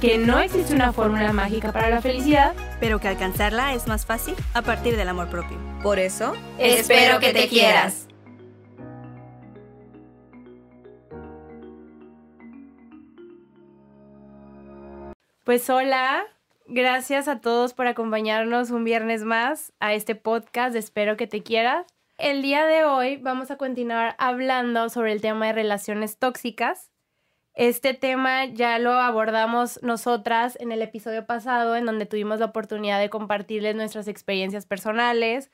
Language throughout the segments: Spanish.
que no existe una fórmula mágica para la felicidad. pero que alcanzarla es más fácil a partir del amor propio. Por eso, Espero que te quieras. Pues hola, gracias a todos por acompañarnos un viernes más a este podcast de Espero que te quieras. El día de hoy vamos a continuar hablando sobre el tema de relaciones tóxicas. Este tema ya lo abordamos nosotras en el episodio pasado, en donde tuvimos la oportunidad de compartirles nuestras experiencias personales,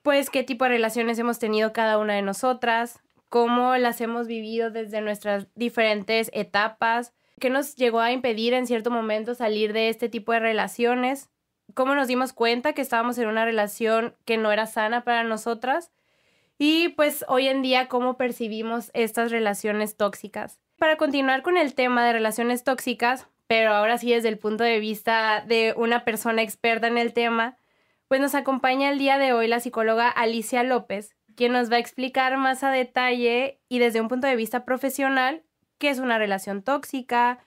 pues qué tipo de relaciones hemos tenido cada una de nosotras, cómo las hemos vivido desde nuestras diferentes etapas, qué nos llegó a impedir en cierto momento salir de este tipo de relaciones, cómo nos dimos cuenta que estábamos en una relación que no era sana para nosotras y pues hoy en día cómo percibimos estas relaciones tóxicas. Para continuar con el tema de relaciones tóxicas, pero ahora sí desde el punto de vista de una persona experta en el tema, pues nos acompaña el día de hoy la psicóloga Alicia López, quien nos va a explicar más a detalle y desde un punto de vista profesional qué es una relación tóxica,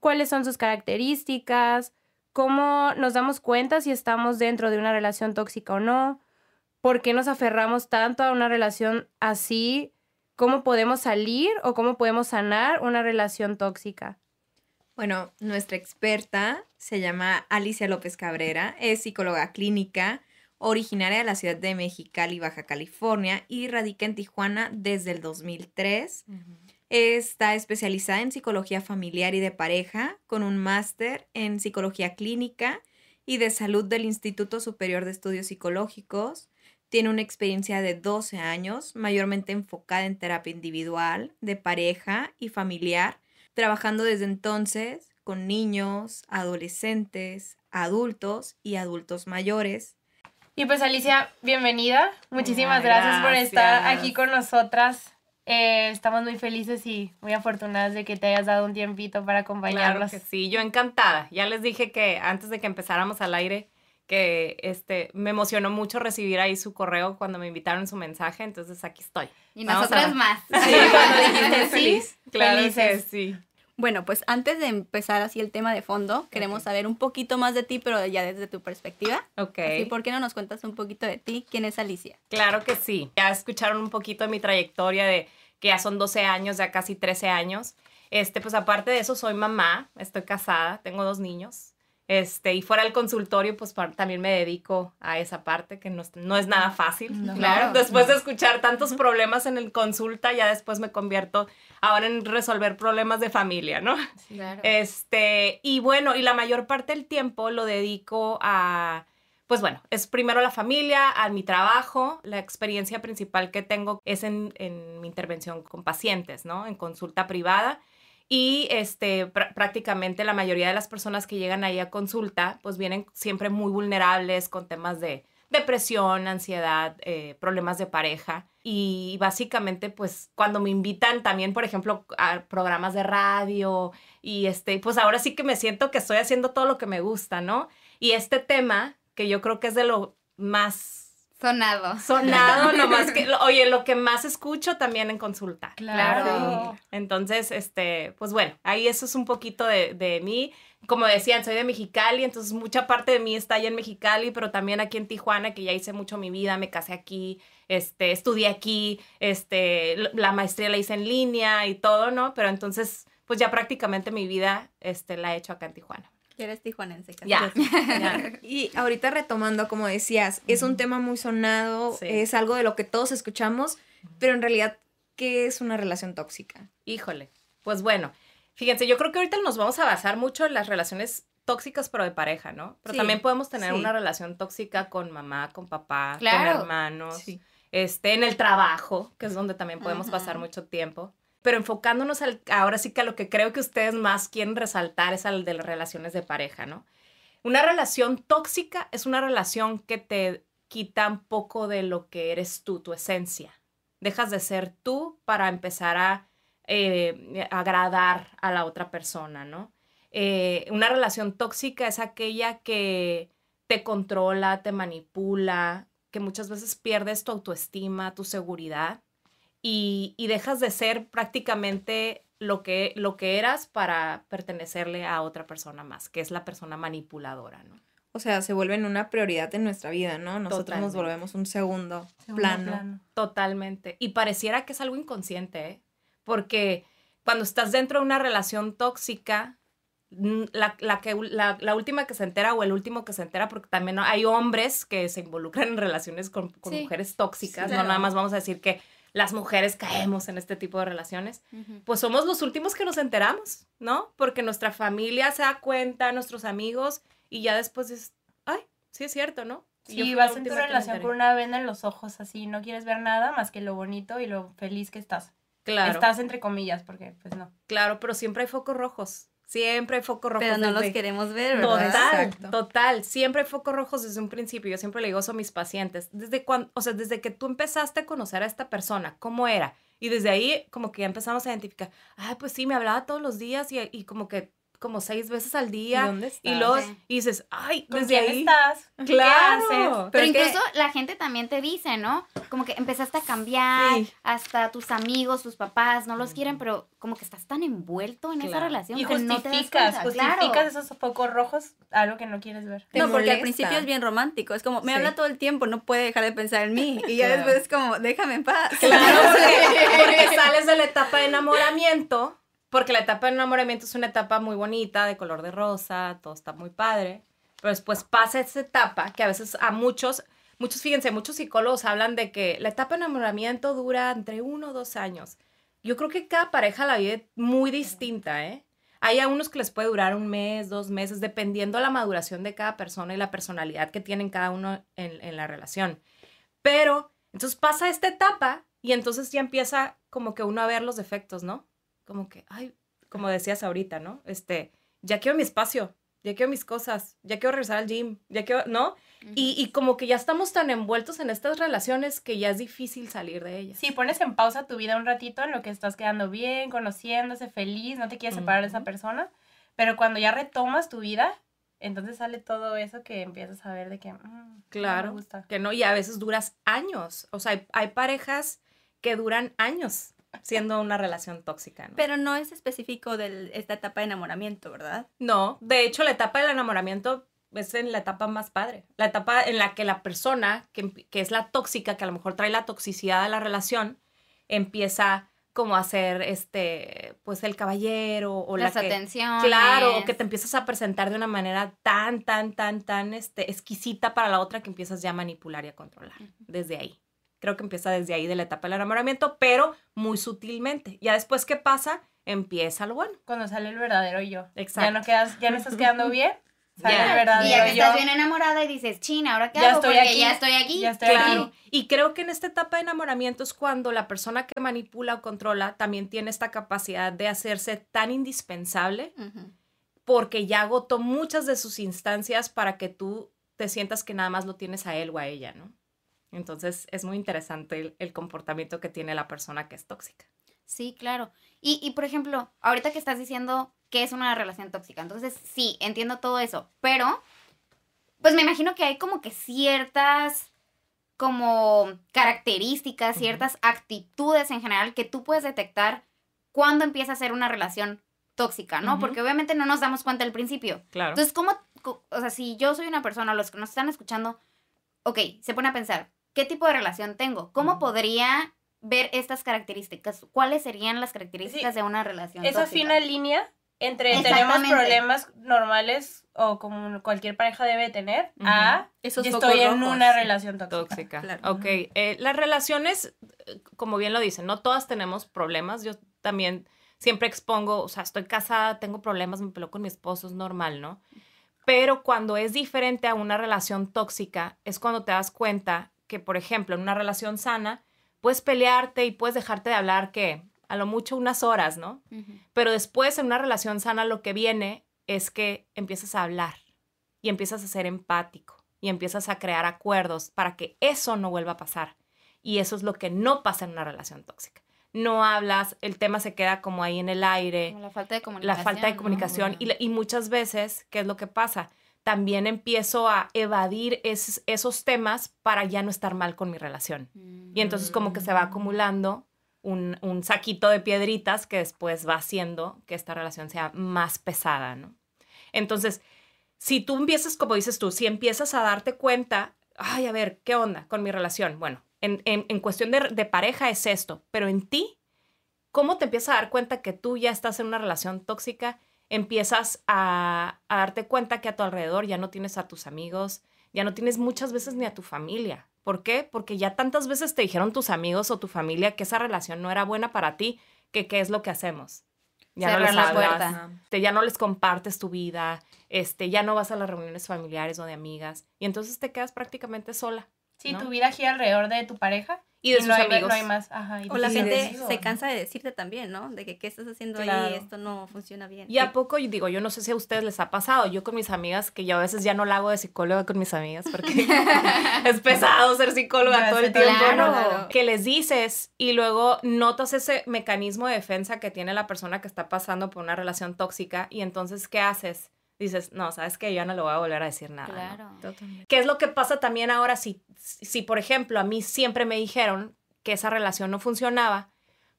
cuáles son sus características, cómo nos damos cuenta si estamos dentro de una relación tóxica o no, por qué nos aferramos tanto a una relación así, cómo podemos salir o cómo podemos sanar una relación tóxica. Bueno, nuestra experta se llama Alicia López Cabrera, es psicóloga clínica, originaria de la ciudad de Mexicali, Baja California, y radica en Tijuana desde el 2003. Está especializada en psicología familiar y de pareja, con un máster en psicología clínica y de salud del Instituto Superior de Estudios Psicológicos. Tiene una experiencia de 12 años, mayormente enfocada en terapia individual, de pareja y familiar, trabajando desde entonces con niños, adolescentes, adultos y adultos mayores. Y pues Alicia, bienvenida. Muchísimas Ay, gracias, por estar aquí con nosotras. Eh, estamos muy felices y muy afortunadas de que te hayas dado un tiempito para Claro acompañarnos. que sí, yo encantada. Ya les dije que antes de que empezáramos al aire, que este, me emocionó mucho recibir ahí su correo cuando me invitaron su mensaje, entonces aquí estoy. y Vamos nosotras a- más. Sí, cuando dijiste sí, Feliz. Claro que felices. sí. Bueno, pues antes de empezar así el tema de fondo, queremos saber un poquito más de ti, pero ya desde tu perspectiva. Ok. Así, ¿Por qué no nos cuentas un poquito de ti? ¿Quién es Alicia? Claro que sí. Ya escucharon un poquito de mi trayectoria de que ya son 12 años, ya casi 13 años. Este, pues aparte de eso, soy mamá, estoy casada, tengo dos niños. Este, y fuera del consultorio, pues también me dedico a esa parte que no, es- no es nada fácil. No. ¿no? Claro. Después de escuchar tantos problemas en el consulta, ya después me convierto ahora en resolver problemas de familia, ¿no? Claro. Este, y bueno, y la mayor parte del tiempo lo dedico a, pues bueno, es primero la familia, a mi trabajo. La experiencia principal que tengo es en, en mi intervención con pacientes, ¿no? En consulta privada. Y este, pr- prácticamente la mayoría de las personas que llegan ahí a consulta, pues vienen siempre muy vulnerables con temas de depresión, ansiedad, eh, problemas de pareja. Y básicamente, pues cuando me invitan también, por ejemplo, a programas de radio, y este, pues ahora sí que me siento que estoy haciendo todo lo que me gusta, ¿no? Y este tema, que yo creo que es de lo más Sonado. sonado, lo más que, lo- oye, lo que más escucho también en consulta. Claro. Entonces, este, pues bueno, ahí eso es un poquito de, de mí. Como decían, soy de Mexicali, entonces mucha parte de mí está allá en Mexicali, pero también aquí en Tijuana, que ya hice mucho mi vida, me casé aquí, este, estudié aquí, este, la maestría la hice en línea y todo, ¿no? Pero entonces, pues ya prácticamente mi vida, este, la he hecho acá en Tijuana. Que eres tijuanense. casi. Ya, ya. Y ahorita retomando, como decías, es un tema muy sonado, Sí. es algo de lo que todos escuchamos, pero en realidad, ¿qué es una relación tóxica? Híjole, pues bueno, fíjense, yo creo que ahorita nos vamos a basar mucho en las relaciones tóxicas, pero de pareja, ¿no? Pero Sí, también podemos tener sí. una relación tóxica con mamá, con papá, Claro. con hermanos, Sí. este, en el trabajo, que es donde también podemos Ajá. pasar mucho tiempo. Pero enfocándonos ahora sí que a lo que creo que ustedes más quieren resaltar es al de las relaciones de pareja, ¿no? Una relación tóxica es una relación que te quita un poco de lo que eres tú, tu esencia. Dejas de ser tú para empezar a eh, agradar a la otra persona, ¿no? Eh, una relación tóxica es aquella que te controla, te manipula, que muchas veces pierdes tu autoestima, tu seguridad y, y dejas de ser prácticamente lo que, lo que eras para pertenecerle a otra persona más, que es la persona manipuladora, ¿no? O sea, se vuelven una prioridad en nuestra vida, ¿no? Nosotros nos volvemos un segundo, Segundo plano. Totalmente. Y pareciera que es algo inconsciente, ¿eh? Porque cuando estás dentro de una relación tóxica, la, la que, la, la última que se entera o el último que se entera, porque también hay hombres que se involucran en relaciones con, con Sí. mujeres tóxicas, Sí, no nada más vamos a decir que las mujeres caemos en este tipo de relaciones, pues somos los últimos que nos enteramos, ¿no? Porque nuestra familia se da cuenta, nuestros amigos, y ya después dices, ay, sí es cierto, ¿no? Y Sí, vas en tu relación con una venda en los ojos, así, no quieres ver nada más que lo bonito y lo feliz que estás. Claro. Estás entre comillas, porque pues no. Claro, pero siempre hay focos rojos. Siempre hay focos rojos. Pero no los queremos ver, ¿verdad? Total, Exacto. total. Siempre hay focos rojos desde un principio. Yo siempre le digo eso a mis pacientes. Desde cuando, o sea, desde que tú empezaste a conocer a esta persona, cómo era. Y desde ahí, como que ya empezamos a identificar. Ay, pues sí, me hablaba todos los días y, y como que, como seis veces al ¿Y día. dónde estás? Y Sí. y dices, ay, ¿Con desde quién ahí. estás? ¿Qué Claro. haces? Pero, que- incluso la gente también te dice, ¿no? Como que empezaste a cambiar, Sí. hasta tus amigos, tus papás no los quieren, pero como que estás tan envuelto en esa relación Y que no te das justificas, cuenta. justificas Claro. esos focos rojos, algo que no quieres ver. No, porque al principio es bien romántico. Es como, me Sí. habla todo el tiempo, no puede dejar de pensar en mí. Y ya Claro. después es como, déjame en paz. Claro, porque, porque sales de la etapa de enamoramiento, porque la etapa de enamoramiento es una etapa muy bonita, de color de rosa, todo está muy padre, pero después pasa esa etapa que a veces a muchos, muchos, fíjense, muchos psicólogos hablan de que la etapa de enamoramiento dura entre uno o dos años. Yo creo que cada pareja la vive muy distinta, ¿eh? Hay a unos que les puede durar un mes, dos meses, dependiendo la maduración de cada persona y la personalidad que tienen cada uno en, en la relación. Pero, entonces pasa esta etapa y entonces ya empieza como que uno a ver los defectos, ¿no? Como que, ay, como decías ahorita, ¿no? Este, ya quiero mi espacio, ya quiero mis cosas, ya quiero regresar al gym, ya quiero, ¿no? Y, y como que ya estamos tan envueltos en estas relaciones que ya es difícil salir de ellas. Sí, pones en pausa tu vida un ratito en lo que estás quedando bien, conociéndose, feliz, no te quieres separar de esa persona, pero cuando ya retomas tu vida, entonces sale todo eso que empiezas a ver de que, mm, no me Claro, gusta. que no, y a veces duras años. O sea, hay, hay parejas que duran años siendo una relación tóxica, ¿no? Pero no es específico de esta etapa de enamoramiento, ¿verdad? No, de hecho, la etapa del enamoramiento es en la etapa más padre. La etapa en la que la persona, que, que es la tóxica, que a lo mejor trae la toxicidad de la relación, empieza como a ser este, pues el caballero o Las la que. atenciones. Claro, o que te empiezas a presentar de una manera tan, tan, tan, tan este, exquisita para la otra que empiezas ya a manipular y a controlar. Desde ahí. Creo que empieza desde ahí de la etapa del enamoramiento, pero muy sutilmente. Ya después, ¿qué pasa? Empieza lo bueno. Cuando sale el verdadero yo. Exacto. Ya no quedas, ya no estás quedando bien, sale Ya. el Y verdadero ya que yo. estás bien enamorada y dices, china, ¿ahora qué Ya hago? estoy Porque aquí, ya estoy aquí. ya estoy Claro. aquí. Y creo que en esta etapa de enamoramiento es cuando la persona que manipula o controla también tiene esta capacidad de hacerse tan indispensable Ujú. porque ya agotó muchas de sus instancias para que tú te sientas que nada más lo tienes a él o a ella, ¿no? Entonces es muy interesante el, el comportamiento que tiene la persona que es tóxica. Sí, claro. Y, y, por ejemplo, ahorita que estás diciendo que es una relación tóxica, entonces sí, entiendo todo eso, pero pues me imagino que hay como que ciertas como características, ciertas actitudes en general que tú puedes detectar cuando empieza a ser una relación tóxica, ¿no? Porque obviamente no nos damos cuenta al principio. Claro. Entonces, ¿cómo, o sea, si yo soy una persona, los que nos están escuchando, ok, se pone a pensar, ¿qué tipo de relación tengo? ¿Cómo podría ver estas características? ¿Cuáles serían las características Sí, de una relación Esa tóxica? fina línea entre tenemos problemas normales o como cualquier pareja debe tener a Esos yo estoy en rojos. una relación tóxica. Tóxica. claro. Ok. eh, las relaciones, eh, como bien lo dicen, no todas tenemos problemas. Yo también siempre expongo, o sea, estoy casada, tengo problemas, me peleo con mi esposo, es normal, ¿no? Pero cuando es diferente a una relación tóxica, es cuando te das cuenta que, por ejemplo, en una relación sana, puedes pelearte y puedes dejarte de hablar que a lo mucho unas horas, ¿no? Pero después en una relación sana lo que viene es que empiezas a hablar y empiezas a ser empático y empiezas a crear acuerdos para que eso no vuelva a pasar. Y eso es lo que no pasa en una relación tóxica. No hablas, el tema se queda como ahí en el aire, Como la falta de la comunicación. falta de ¿no? comunicación y, la- y muchas veces, ¿qué es lo que pasa? También empiezo a evadir esos, esos temas para ya no estar mal con mi relación. Mm. Y entonces como que se va acumulando un, un saquito de piedritas que después va haciendo que esta relación sea más pesada, ¿no? Entonces, si tú empiezas, como dices tú, si empiezas a darte cuenta, ay, a ver, ¿qué onda con mi relación? Bueno, en, en- en cuestión de, de pareja es esto, pero en ti, ¿cómo te empiezas a dar cuenta que tú ya estás en una relación tóxica? Empiezas a, a darte cuenta que a tu alrededor ya no tienes a tus amigos, ya no tienes muchas veces ni a tu familia. ¿Por qué? Porque ya tantas veces te dijeron tus amigos o tu familia que esa relación no era buena para ti, que qué es lo que hacemos. Ya no les la hablas, puerta. te- ya no les compartes tu vida, este, ya no vas a las reuniones familiares o de amigas y entonces te quedas prácticamente sola. Sí, ¿no? tu vida gira alrededor de tu pareja. Y de sus no hay, amigos. No hay más. Ajá, y O la de- gente se cansa de decirte también, ¿no? De que qué estás haciendo Claro. ahí, esto no funciona bien. Y a poco, y digo, yo no sé si a ustedes les ha pasado, yo con mis amigas, que yo a veces ya no la hago de psicóloga con mis amigas, porque es pesado ser psicóloga todo el tiempo, claro, ¿no? claro. Que les dices y luego notas ese mecanismo de defensa que tiene la persona que está pasando por una relación tóxica y entonces, ¿qué haces? Dices, no, sabes que yo ya no le voy a volver a decir nada. ¿no? Claro. Totalmente. ¿Qué es lo que pasa también ahora si, si, por ejemplo, a mí siempre me dijeron que esa relación no funcionaba?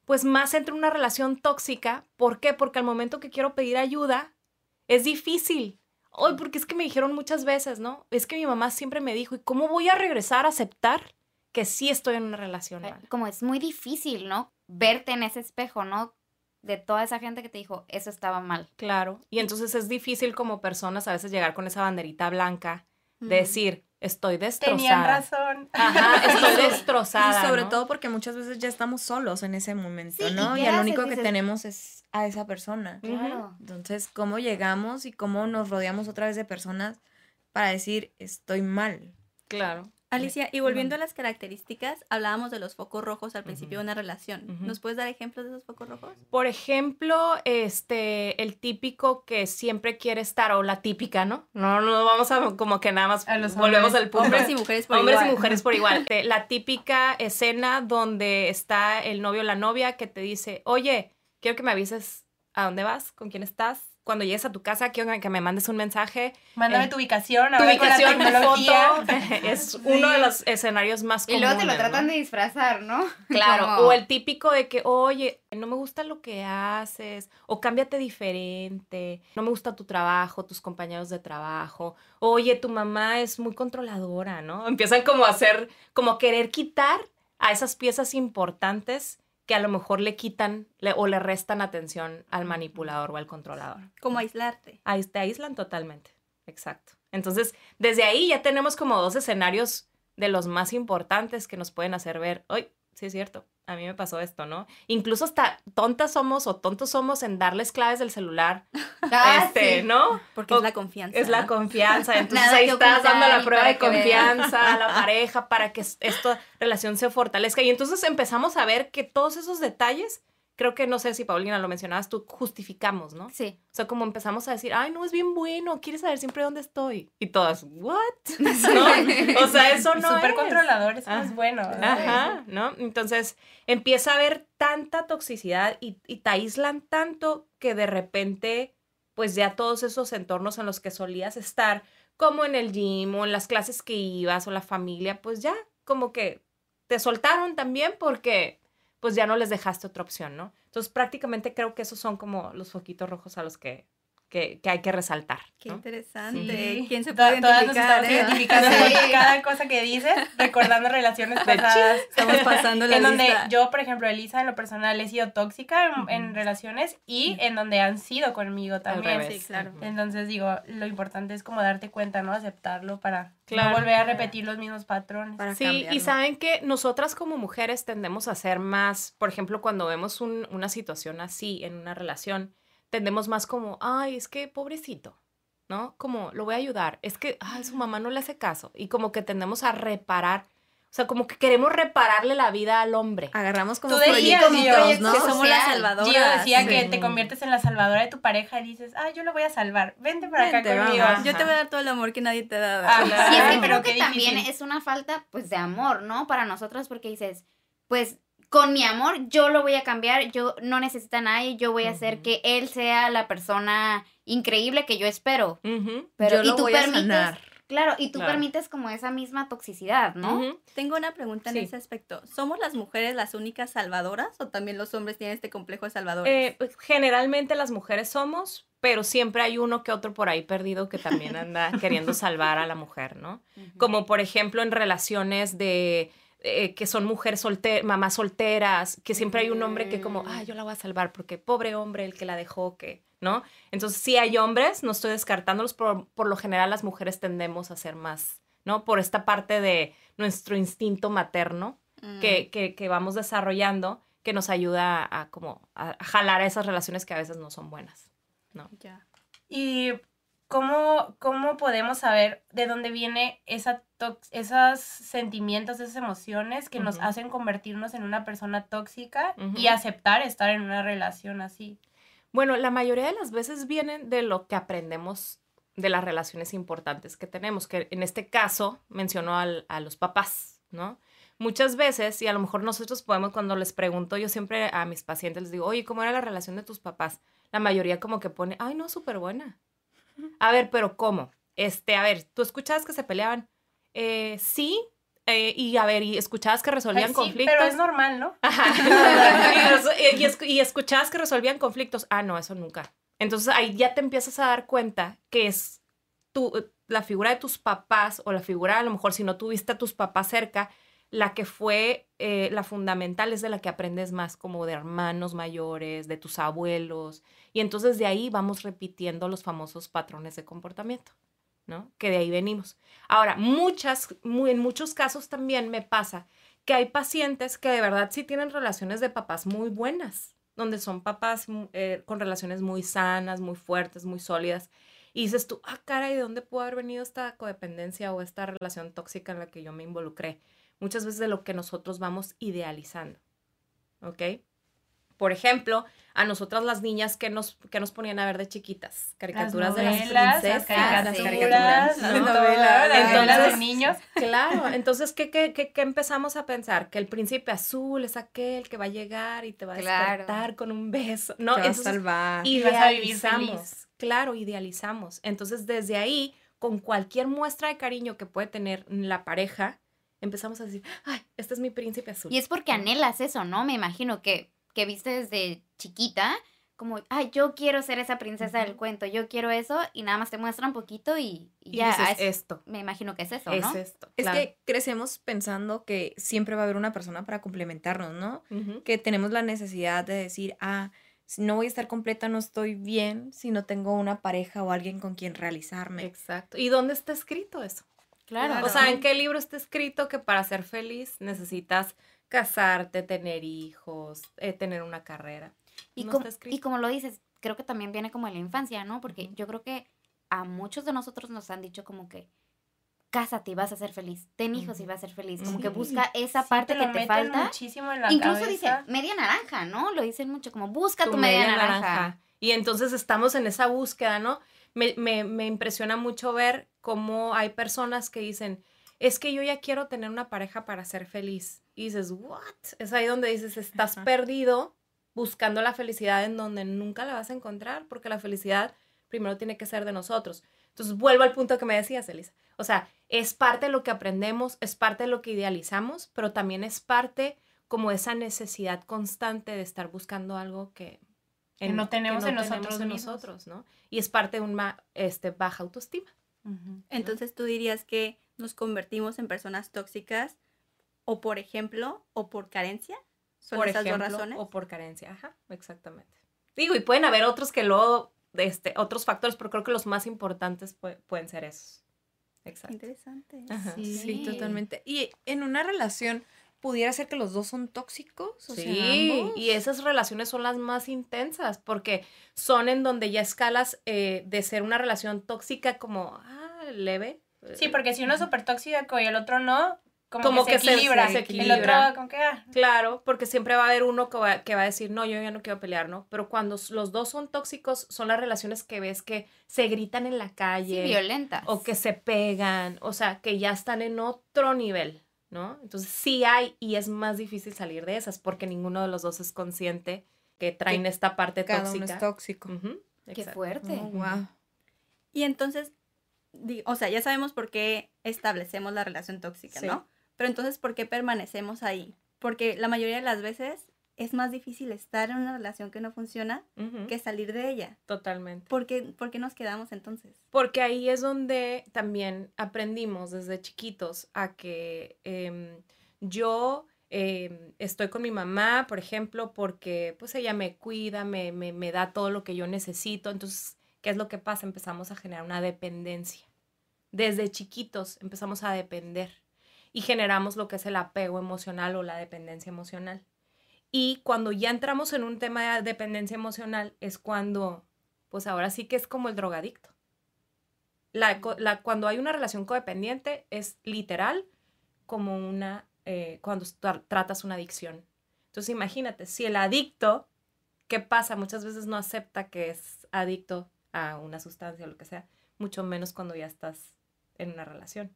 Pues más entre una relación tóxica. ¿Por qué? Porque al momento que quiero pedir ayuda, es difícil. Hoy, porque es que me dijeron muchas veces, ¿no? Es que mi mamá siempre me dijo, ¿y cómo voy a regresar a aceptar que sí estoy en una relación mala? Como es muy difícil, ¿no? Verte en ese espejo, ¿no? De toda esa gente que te dijo, eso estaba mal. Claro. Y entonces es difícil como personas a veces llegar con esa banderita blanca de decir, estoy destrozada. Tenían razón. Ajá, estoy Y destrozada. sobre ¿no? todo porque muchas veces ya estamos solos en ese momento, Sí, ¿y ¿no? Y, el único que Dices- tenemos es a esa persona. Claro. Entonces, ¿cómo llegamos y cómo nos rodeamos otra vez de personas para decir estoy mal? Claro. Alicia, y volviendo a las características, hablábamos de los focos rojos al principio de una relación. ¿Nos puedes dar ejemplos de esos focos rojos? Por ejemplo, este, el típico que siempre quiere estar, o la típica, ¿no? No, no vamos a como que nada más A los volvemos hombres. al punto. Hombres y mujeres por Hombres igual. y mujeres por igual. La típica escena donde está el novio o la novia que te dice, oye, quiero que me avises a dónde vas, con quién estás. Cuando llegues a tu casa, quiero que me mandes un mensaje. Mándame Eh, tu ubicación. Tu la ubicación, tecnología. foto. Es uno de los escenarios más Y comunes. luego te lo tratan ¿no? de disfrazar, ¿no? Claro, o el típico de que, oye, no me gusta lo que haces, o cámbiate diferente, no me gusta tu trabajo, tus compañeros de trabajo, oye, tu mamá es muy controladora, ¿no? Empiezan como a hacer, como a querer quitar a esas piezas importantes que a lo mejor le quitan le- o le restan atención al manipulador o al controlador. Como aislarte. Ahí te aíslan totalmente, exacto. Entonces, desde ahí ya tenemos como dos escenarios de los más importantes que nos pueden hacer ver, hoy sí es cierto, a mí me pasó esto, ¿no? Incluso hasta tontas somos o tontos somos en darles claves del celular, Ah, este, sí. ¿no? Porque O- es la confianza. Es la confianza, entonces Nada ahí estás dando la prueba de confianza a la pareja para que es- esta relación se fortalezca. Y entonces empezamos a ver que todos esos detalles, creo que no sé si Paulina lo mencionabas, tú justificamos, ¿no? Sí. O sea, como empezamos a decir, ay, no, es bien bueno, quieres saber siempre dónde estoy. Y todas, ¿what? ¿No? O sea, eso no Súper es. controlador, eso Ah. es bueno. ¿no? Ajá, ¿no? Entonces empieza a haber tanta toxicidad y, y te aíslan tanto que de repente, pues ya todos esos entornos en los que solías estar, como en el gym o en las clases que ibas o la familia, pues ya como que te soltaron también porque pues ya no les dejaste otra opción, ¿no? Entonces prácticamente creo que esos son como los foquitos rojos a los que, que, que hay que resaltar. Qué ¿no? interesante. Sí. ¿Quién se To- puede Todas nos identificar? estamos eh? identificando Sí. cada cosa que dices, recordando relaciones pasadas. Estamos pasando la en donde lista. yo, por ejemplo, Elisa, en lo personal, he sido tóxica en, en relaciones y en donde han sido conmigo también. sí, claro. Ujú. Entonces, digo, lo importante es como darte cuenta, ¿no? Aceptarlo para Claro. no volver a repetir los mismos patrones. Para Sí, y cambiarlo. saben que nosotras como mujeres tendemos a ser más, por ejemplo, cuando vemos un- una situación así en una relación, tendemos más como, ay, es que pobrecito, ¿no? Como, lo voy a ayudar, es que, ay, su mamá no le hace caso, y como que tendemos a reparar. O sea, como que queremos repararle la vida al hombre. Agarramos como Tú decías, proyectitos, Gio, ¿no? que somos la salvadora. Gio decía sí. que te conviertes en la salvadora de tu pareja y dices, ah, yo lo voy a salvar. Vente para Vente, acá conmigo. Yo te voy a dar todo el amor que nadie te da. Ah, Y es que pero creo que también es una falta, pues, de amor, ¿no? Para nosotros, porque dices, pues, con mi amor yo lo voy a cambiar, yo no necesito a nadie, yo voy a hacer que él sea la persona increíble que yo espero. Pero, Yo y lo tú voy a permites, sanar. claro, y tú Claro. permites como esa misma toxicidad, ¿no? Tengo una pregunta en Sí. ese aspecto. ¿Somos las mujeres las únicas salvadoras o también los hombres tienen este complejo de salvadores? Eh, pues, generalmente las mujeres somos, pero siempre hay uno que otro por ahí perdido que también anda queriendo salvar a la mujer, ¿no? Como por ejemplo en relaciones de eh, que son mujeres solteras, mamás solteras, que siempre hay un hombre que como, Mm. ah, yo la voy a salvar porque pobre hombre el que la dejó, que, ¿no? Entonces sí hay hombres, no estoy descartándolos, pero por lo general las mujeres tendemos a ser más, ¿no? Por esta parte de nuestro instinto materno Mm. que, que, que vamos desarrollando que nos ayuda a, a como a, a jalar a esas relaciones que a veces no son buenas. Ya. ¿Y cómo, cómo podemos saber de dónde viene esa esos sentimientos, esas emociones que nos hacen convertirnos en una persona tóxica y aceptar estar en una relación así? Bueno, la mayoría de las veces vienen de lo que aprendemos de las relaciones importantes que tenemos, que en este caso mencionó al- a los papás, ¿no? Muchas veces, y a lo mejor nosotros podemos, cuando les pregunto, yo siempre a mis pacientes les digo, oye, ¿cómo era la relación de tus papás? La mayoría como que pone, ay, no, súper buena. A ver, pero ¿cómo? Este, a ver, ¿tú escuchabas que se peleaban? Eh, sí, eh, y a ver, ¿y escuchabas que resolvían Ay, sí, conflictos? pero es normal, ¿no? Ajá. y, y escuchabas que resolvían conflictos. Ah, no, eso nunca. Entonces ahí ya te empiezas a dar cuenta que es tu, la figura de tus papás o la figura, a lo mejor si no tuviste a tus papás cerca, la que fue eh, la fundamental es de la que aprendes más, como de hermanos mayores, de tus abuelos. Y entonces de ahí vamos repitiendo los famosos patrones de comportamiento, ¿no? Que de ahí venimos. Ahora, muchas, en muchos casos también me pasa que hay pacientes que de verdad sí tienen relaciones de papás muy buenas, donde son papás mm, eh, con relaciones muy sanas, muy fuertes, muy sólidas. Y dices tú, ah, cara, ¿y de dónde pudo haber venido esta codependencia o esta relación tóxica en la que yo me involucré? Muchas veces de lo que nosotros vamos idealizando, ¿ok? Por ejemplo, a nosotras las niñas que nos, que nos ponían a ver de chiquitas, caricaturas de las novelas, las princesas. caricaturas, ¿no? las ¿no? novelas, las novelas de niños. Claro, entonces, ¿qué, qué, qué, qué empezamos a pensar? Que el príncipe azul es aquel que va a llegar y te va a Claro. despertar con un beso. No, Te va a entonces salvar. Y vas a vivir idealizamos. feliz. Claro, idealizamos. Entonces, desde ahí, con cualquier muestra de cariño que puede tener la pareja, empezamos a decir, ay, este es mi príncipe azul. Y es porque anhelas eso, ¿no? Me imagino que, que viste desde chiquita, como, ay, yo quiero ser esa princesa del cuento, yo quiero eso, y nada más te muestran poquito y, y Y ya, dices, es- esto, me imagino que es eso, es ¿no? esto. Es claro. que crecemos pensando que siempre va a haber una persona para complementarnos, ¿no? Que tenemos la necesidad de decir, ah, si no voy a estar completa, no estoy bien si no tengo una pareja o alguien con quien realizarme. Exacto. ¿Y dónde está escrito eso? Claro. O sea, ¿en qué libro está escrito que para ser feliz necesitas casarte, tener hijos, eh, tener una carrera? Y, No com- y como lo dices, creo que también viene como de la infancia, ¿no? Porque yo creo que a muchos de nosotros nos han dicho como que cásate y vas a ser feliz, ten hijos y vas a ser feliz, como que busca esa Sí, parte te que lo te falta. muchísimo en la Incluso cabeza. dicen media naranja, ¿no? Lo dicen mucho, como busca tu, media, naranja. Y entonces estamos en esa búsqueda, ¿no? Me, me, me impresiona mucho ver cómo hay personas que dicen, es que yo ya quiero tener una pareja para ser feliz. Y dices, ¿what? Es ahí donde dices, estás Ajá. perdido buscando la felicidad en donde nunca la vas a encontrar, porque la felicidad primero tiene que ser de nosotros. Entonces vuelvo al punto que me decías, Elisa. O sea, es parte de lo que aprendemos, es parte de lo que idealizamos, pero también es parte como esa necesidad constante de estar buscando algo que, Que no tenemos en nosotros en nosotros, ¿no? Y es parte de una este, baja autoestima. Entonces tú dirías que nos convertimos en personas tóxicas o por ejemplo o por carencia. ¿Son por esas ejemplo, dos razones? o por carencia, ajá, exactamente. Digo, y pueden haber otros que luego, este, otros factores, pero creo que los más importantes pue- pueden ser esos. Exacto. Interesante. Ajá. Sí, Sí. totalmente. Y en una relación, ¿pudiera ser que los dos son tóxicos? O sea, Sí, ambos. y esas relaciones son las más intensas porque son en donde ya escalas eh, de ser una relación tóxica como, ah, leve. Sí, porque si uno es súper tóxico y el otro no, como, Como que, que se se- equilibra. se El equilibra. otro, como que, ah, Claro, porque siempre va a haber uno que va, que va a decir, no, yo ya no quiero pelear, ¿no? Pero cuando los dos son tóxicos, son las relaciones que ves que se gritan en la Sí, calle. violentas. o que se pegan, o sea, que ya están en otro nivel, ¿no? Entonces sí hay y es más difícil salir de esas porque ninguno de los dos es consciente que traen Que esta parte Cada tóxica. uno es tóxico. Qué exacto. fuerte. Oh, wow. Y entonces, o sea, ya sabemos por qué establecemos la relación tóxica, Sí. ¿no? Pero entonces, ¿por qué permanecemos ahí? Porque la mayoría de las veces es más difícil estar en una relación que no funciona que salir de ella. Totalmente. ¿Por qué, por qué nos quedamos entonces? Porque ahí es donde también aprendimos desde chiquitos a que em, yo em, estoy con mi mamá, por ejemplo, porque pues ella me cuida, me, me, me da todo lo que yo necesito. Entonces, ¿qué es lo que pasa? Empezamos a generar una dependencia. Desde chiquitos empezamos a depender y generamos lo que es el apego emocional o la dependencia emocional. Y cuando ya entramos en un tema de dependencia emocional es cuando, pues ahora sí que es como el drogadicto. La, cuando hay una relación codependiente es literal como una, eh, cuando tra- tratas una adicción. Entonces imagínate, si el adicto, ¿qué pasa? Muchas veces no acepta que es adicto a una sustancia o lo que sea, mucho menos cuando ya estás en una relación.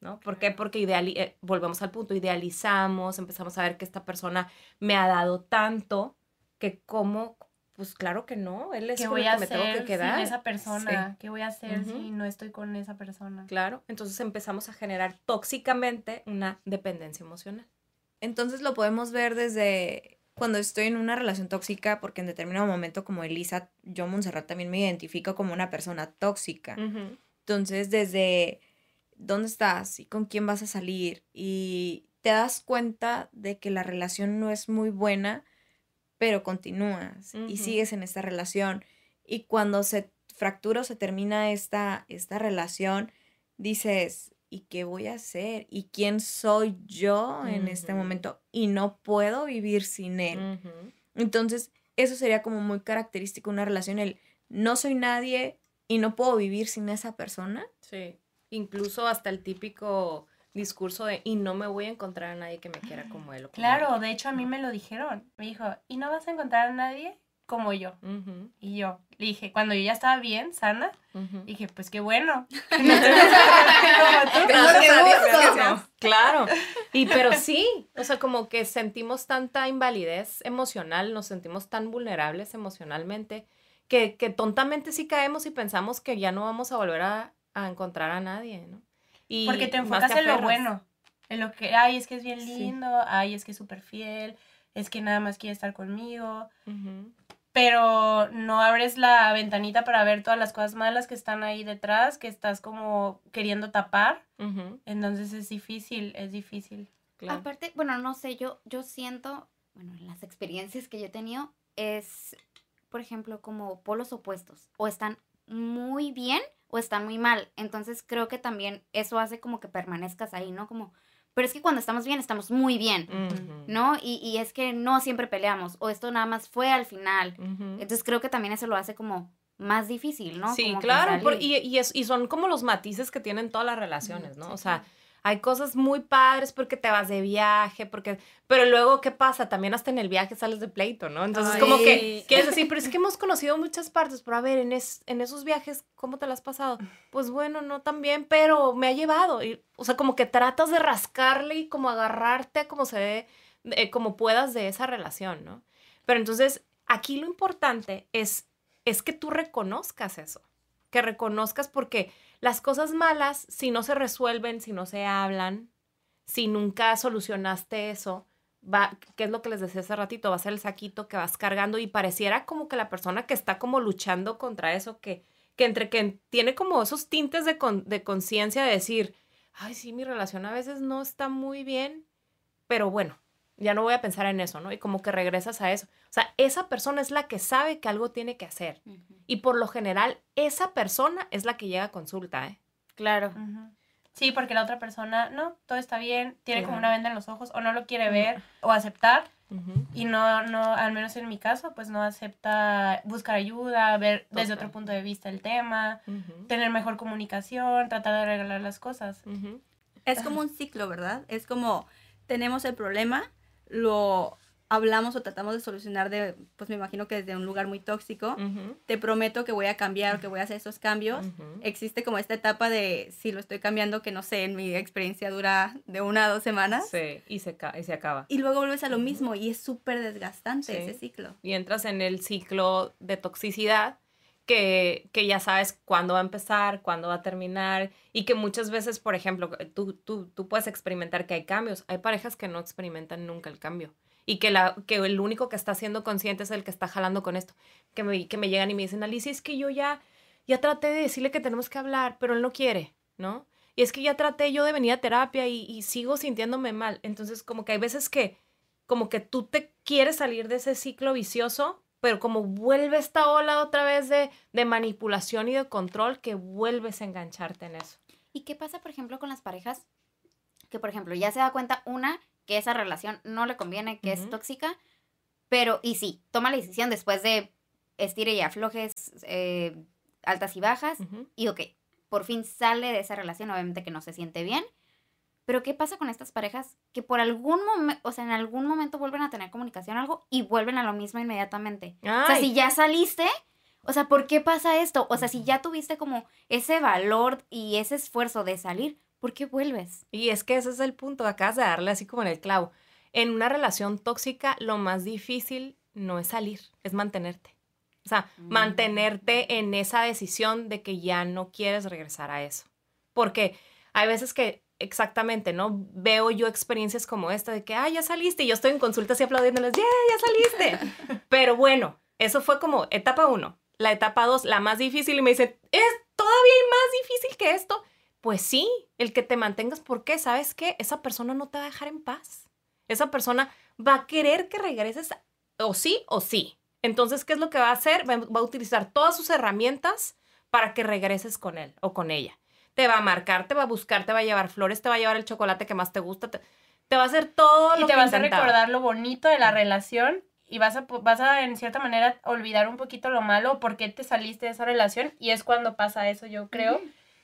¿No? ¿Por qué? Porque ideali- eh, volvemos al punto, idealizamos, empezamos a ver que esta persona me ha dado tanto que como, pues claro que no, él es ¿Qué voy el a que me tengo que quedar. sin esa persona? ¿Qué voy a hacer si no estoy con esa persona? Claro, entonces empezamos a generar tóxicamente una dependencia emocional. Entonces lo podemos ver desde cuando estoy en una relación tóxica, porque en determinado momento, como Elisa, yo, Montserrat, también me identifico como una persona tóxica. Entonces, desde dónde estás y con quién vas a salir y te das cuenta de que la relación no es muy buena, pero continúas y sigues en esta relación. Y cuando se fractura o se termina esta, esta relación, dices, ¿y qué voy a hacer? ¿Y quién soy yo en este momento? Y no puedo vivir sin él. Entonces, eso sería como muy característico una relación, el no soy nadie y no puedo vivir sin esa persona. Sí, incluso hasta el típico discurso de y no me voy a encontrar a nadie que me quiera como él o como Claro, de hecho a mí me lo dijeron. Me dijo, ¿y no vas a encontrar a nadie como yo? ella". Ujú, Y yo le dije, cuando yo ya estaba bien, sana, dije, pues qué bueno. Claro. Y pero sí, o sea, como que sentimos tanta invalidez emocional, nos sentimos tan vulnerables emocionalmente, que, que tontamente sí caemos y pensamos que ya no vamos a volver a, a encontrar a nadie, ¿no? Y Porque te enfocas en lo bueno. En lo que, ay, es que es bien Sí. lindo, ay, es que es súper fiel, es que nada más quiere estar conmigo. Pero no abres la ventanita para ver todas las cosas malas que están ahí detrás, que estás como queriendo tapar. Entonces es difícil, es difícil. claro. Aparte, bueno, no sé, yo, yo siento, bueno, en las experiencias que yo he tenido, es, por ejemplo, como polos opuestos. O están muy bien o están muy mal. Entonces creo que también eso hace como que permanezcas ahí, ¿no? Como, pero es que cuando estamos bien, estamos muy bien, ¿no? Y, y es que no siempre peleamos, o esto nada más fue al final. Entonces creo que también eso lo hace como más difícil, ¿no? Sí, Como claro, por- y, y, es- y son como los matices que tienen todas las relaciones, ¿no? O sea, hay cosas muy padres porque te vas de viaje, porque, pero luego, ¿qué pasa? También hasta en el viaje sales de pleito, ¿no? Entonces, Ay, como que, sí. quieres decir, pero es que hemos conocido muchas partes, pero a ver, en, es- en esos viajes, ¿cómo te las has pasado? Pues bueno, no tan bien, pero me ha llevado. Y, o sea, como que tratas de rascarle y como agarrarte como se dé, eh, como puedas de esa relación, ¿no? Pero entonces, aquí lo importante es, es que tú reconozcas eso, que reconozcas porque las cosas malas, si no se resuelven, si no se hablan, si nunca solucionaste eso, va, ¿qué es lo que les decía hace ratito? Va a ser el saquito que vas cargando y pareciera como que la persona que está como luchando contra eso, que, que entre que tiene como esos tintes de, con- de conciencia de decir, ay, sí, mi relación a veces no está muy bien, pero bueno, ya no voy a pensar en eso, ¿no? Y como que regresas a eso. O sea, esa persona es la que sabe que algo tiene que hacer. Y por lo general, esa persona es la que llega a consulta, ¿eh? Claro. Sí, porque la otra persona, no, todo está bien, tiene como una venda en los ojos, o no lo quiere ver, o aceptar, y no, no, al menos en mi caso, pues no acepta buscar ayuda, ver desde Total. otro punto de vista el tema, tener mejor comunicación, tratar de arreglar las cosas. Es como un ciclo, ¿verdad? Es como tenemos el problema, lo hablamos o tratamos de solucionar de, pues me imagino que desde un lugar muy tóxico. Te prometo que voy a cambiar que voy a hacer esos cambios. Existe como esta etapa de si lo estoy cambiando, que no sé, en mi experiencia dura de una a dos semanas. Sí, y se, y se acaba. Y luego vuelves a lo mismo y es súper desgastante Sí. ese ciclo. y entras en el ciclo de toxicidad que, que ya sabes cuándo va a empezar, cuándo va a terminar y que muchas veces, por ejemplo, tú, tú, tú puedes experimentar que hay cambios. Hay parejas que no experimentan nunca el cambio y que, la, que el único que está siendo consciente es el que está jalando con esto. Que me, que me llegan y me dicen, Alicia, es que yo ya, ya traté de decirle que tenemos que hablar, pero él no quiere, ¿no? Y es que ya traté yo de venir a terapia y, y sigo sintiéndome mal. Entonces, como que hay veces que como que tú te quieres salir de ese ciclo vicioso, pero como vuelve esta ola otra vez de, de manipulación y de control, que vuelves a engancharte en eso. ¿Y qué pasa, por ejemplo, con las parejas que, por ejemplo, ya se da cuenta una que esa relación no le conviene, que es tóxica, pero, y sí, toma la decisión después de estire y aflojes, eh, altas y bajas, y ok, por fin sale de esa relación, obviamente que no se siente bien, pero ¿qué pasa con estas parejas que por algún momento, o sea, en algún momento vuelven a tener comunicación o algo y vuelven a lo mismo inmediatamente? O sea, si ya saliste, o sea, ¿por qué pasa esto? O sea, si ya tuviste como ese valor y ese esfuerzo de salir, ¿por qué vuelves? Y es que ese es el punto, acabas de darle así como en el clavo. En una relación tóxica, lo más difícil no es salir, es mantenerte. O sea, Mm. mantenerte en esa decisión de que ya no quieres regresar a eso. Porque hay veces que, exactamente, ¿no? Veo yo experiencias como esta de que, ah, ya saliste, y yo estoy en consultas y aplaudiéndoles, ya, ya saliste. Pero bueno, eso fue como etapa uno. La etapa dos, la más difícil, y me dicen, es todavía más difícil que esto. Pues sí, el que te mantengas, porque sabes qué? Esa persona no te va a dejar en paz. Esa persona va a querer que regreses o sí o sí. Entonces, ¿qué es lo que va a hacer? Va a utilizar todas sus herramientas para que regreses con él o con ella. Te va a marcar, te va a buscar, te va a llevar flores, te va a llevar el chocolate que más te gusta, te, te va a hacer todo Y lo te que vas a recordar lo bonito de la relación y vas a, vas a, en cierta manera, olvidar un poquito lo malo, por qué te saliste de esa relación. Y es cuando pasa eso, yo creo,